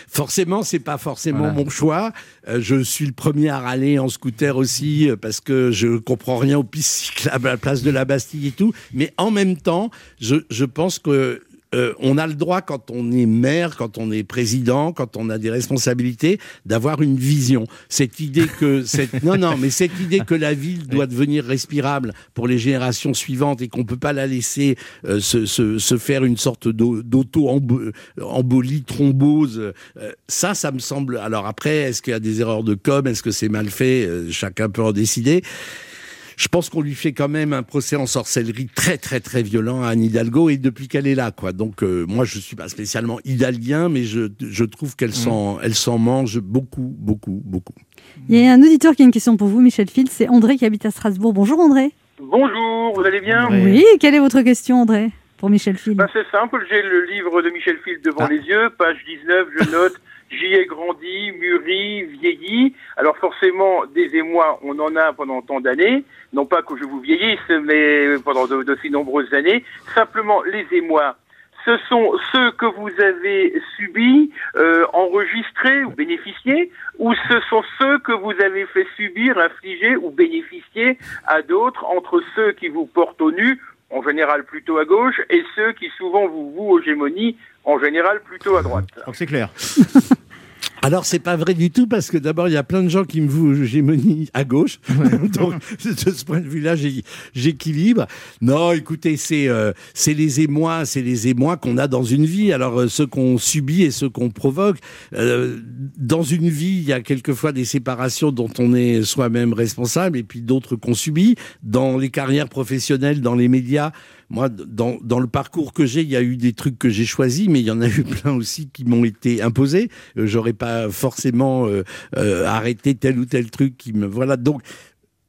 Forcément, c'est pas forcément Voilà. mon choix. Euh, je suis le premier à râler en scooter aussi euh, parce que je comprends rien aux pistes cyclables à la place de la Bastille et tout. Mais en même temps, je, je pense que euh, on a le droit, quand on est maire, quand on est président, quand on a des responsabilités, d'avoir une vision. Cette idée que cette non non, mais cette idée que la ville doit devenir respirable pour les générations suivantes et qu'on peut pas la laisser euh, se, se, se faire une sorte d'au- d'auto-embolie, thrombose, euh, ça, ça me semble. Alors après, est-ce qu'il y a des erreurs de com? Est-ce que c'est mal fait? Euh, Chacun peut en décider. Je pense qu'on lui fait quand même un procès en sorcellerie très très très violent à Anne Hidalgo et depuis qu'elle est là quoi. Donc euh, moi je suis pas spécialement hidalguien mais je, je trouve qu'elle s'en elle s'en mange beaucoup beaucoup beaucoup. Il y a un auditeur qui a une question pour vous, Michel Phil. C'est André qui habite à Strasbourg. Bonjour André. Bonjour, vous allez bien. Oui, quelle est votre question, André, pour Michel Phil Ben, C'est simple, j'ai le livre de Michel Phil devant Ah. les yeux, page 19, je note J'y ai grandi, mûri, vieilli. Alors forcément, des émois, on en a pendant tant d'années. Non pas que je vous vieillisse, mais pendant de, de si nombreuses années. Simplement, les émois, ce sont ceux que vous avez subis, euh, enregistrés ou bénéficiés, ou ce sont ceux que vous avez fait subir, infliger ou bénéficier à d'autres, entre ceux qui vous portent au nu, en général plutôt à gauche, et ceux qui souvent vous vouent aux gémonies, en général plutôt à droite. Donc c'est clair. Alors c'est pas vrai du tout parce que d'abord il y a plein de gens qui me vouent hégémonie à gauche. Donc de ce point de vue-là, j'équilibre. Non, écoutez, c'est euh, c'est les émois, c'est les émois qu'on a dans une vie. Alors euh, ceux qu'on subit et ceux qu'on provoque. Euh, dans une vie, il y a quelquefois des séparations dont on est soi-même responsable et puis d'autres qu'on subit. Dans les carrières professionnelles, dans les médias. Moi, dans, dans le parcours que j'ai, il y a eu des trucs que j'ai choisis, mais il y en a eu plein aussi qui m'ont été imposés. Euh, J'aurais pas forcément euh, euh, arrêté tel ou tel truc qui me voilà. Donc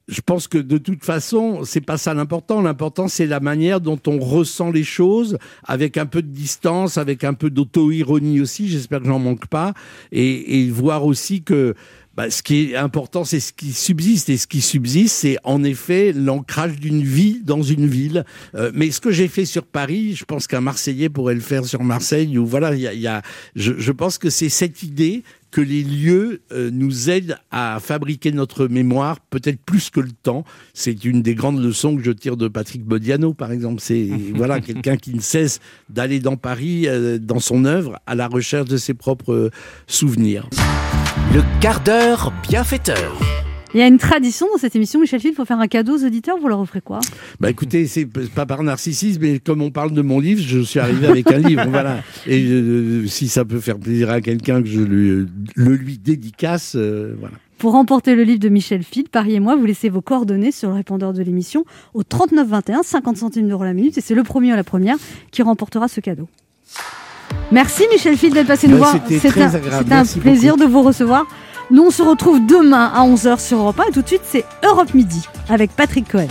je pense que de toute façon, c'est pas ça l'important. L'important, c'est la manière dont on ressent les choses, avec un peu de distance, avec un peu d'auto-ironie aussi. J'espère que j'en manque pas, et, et voir aussi que bah, ce qui est important, c'est ce qui subsiste. Et ce qui subsiste, c'est en effet l'ancrage d'une vie dans une ville. Euh, mais ce que j'ai fait sur Paris, je pense qu'un Marseillais pourrait le faire sur Marseille. Ou voilà, il y a, y a- je, je pense que c'est cette idée que les lieux euh, nous aident à fabriquer notre mémoire, peut-être plus que le temps. C'est une des grandes leçons que je tire de Patrick Modiano, par exemple. C'est voilà quelqu'un qui ne cesse d'aller dans Paris, euh, dans son œuvre, à la recherche de ses propres euh, souvenirs. Le quart d'heure bienfaiteur. Il y a une tradition dans cette émission, Michel Phil, il faut faire un cadeau aux auditeurs, vous leur offrez quoi? Bah écoutez, c'est pas par narcissisme, mais comme on parle de mon livre, je suis arrivé avec un livre, voilà. Et euh, si ça peut faire plaisir à quelqu'un que je lui, le lui dédicace, euh, voilà. Pour remporter le livre de Michel Phil, pariez-moi, vous laissez vos coordonnées sur le répondeur de l'émission au 39 21, 50 centimes d'euros la minute, et c'est le premier ou la première qui remportera ce cadeau. Merci Michel Phil d'être passé nous voir. c'était un, un plaisir de vous recevoir. Nous, on se retrouve demain à 11h sur Europe 1 et tout de suite, c'est Europe Midi avec Patrick Cohen.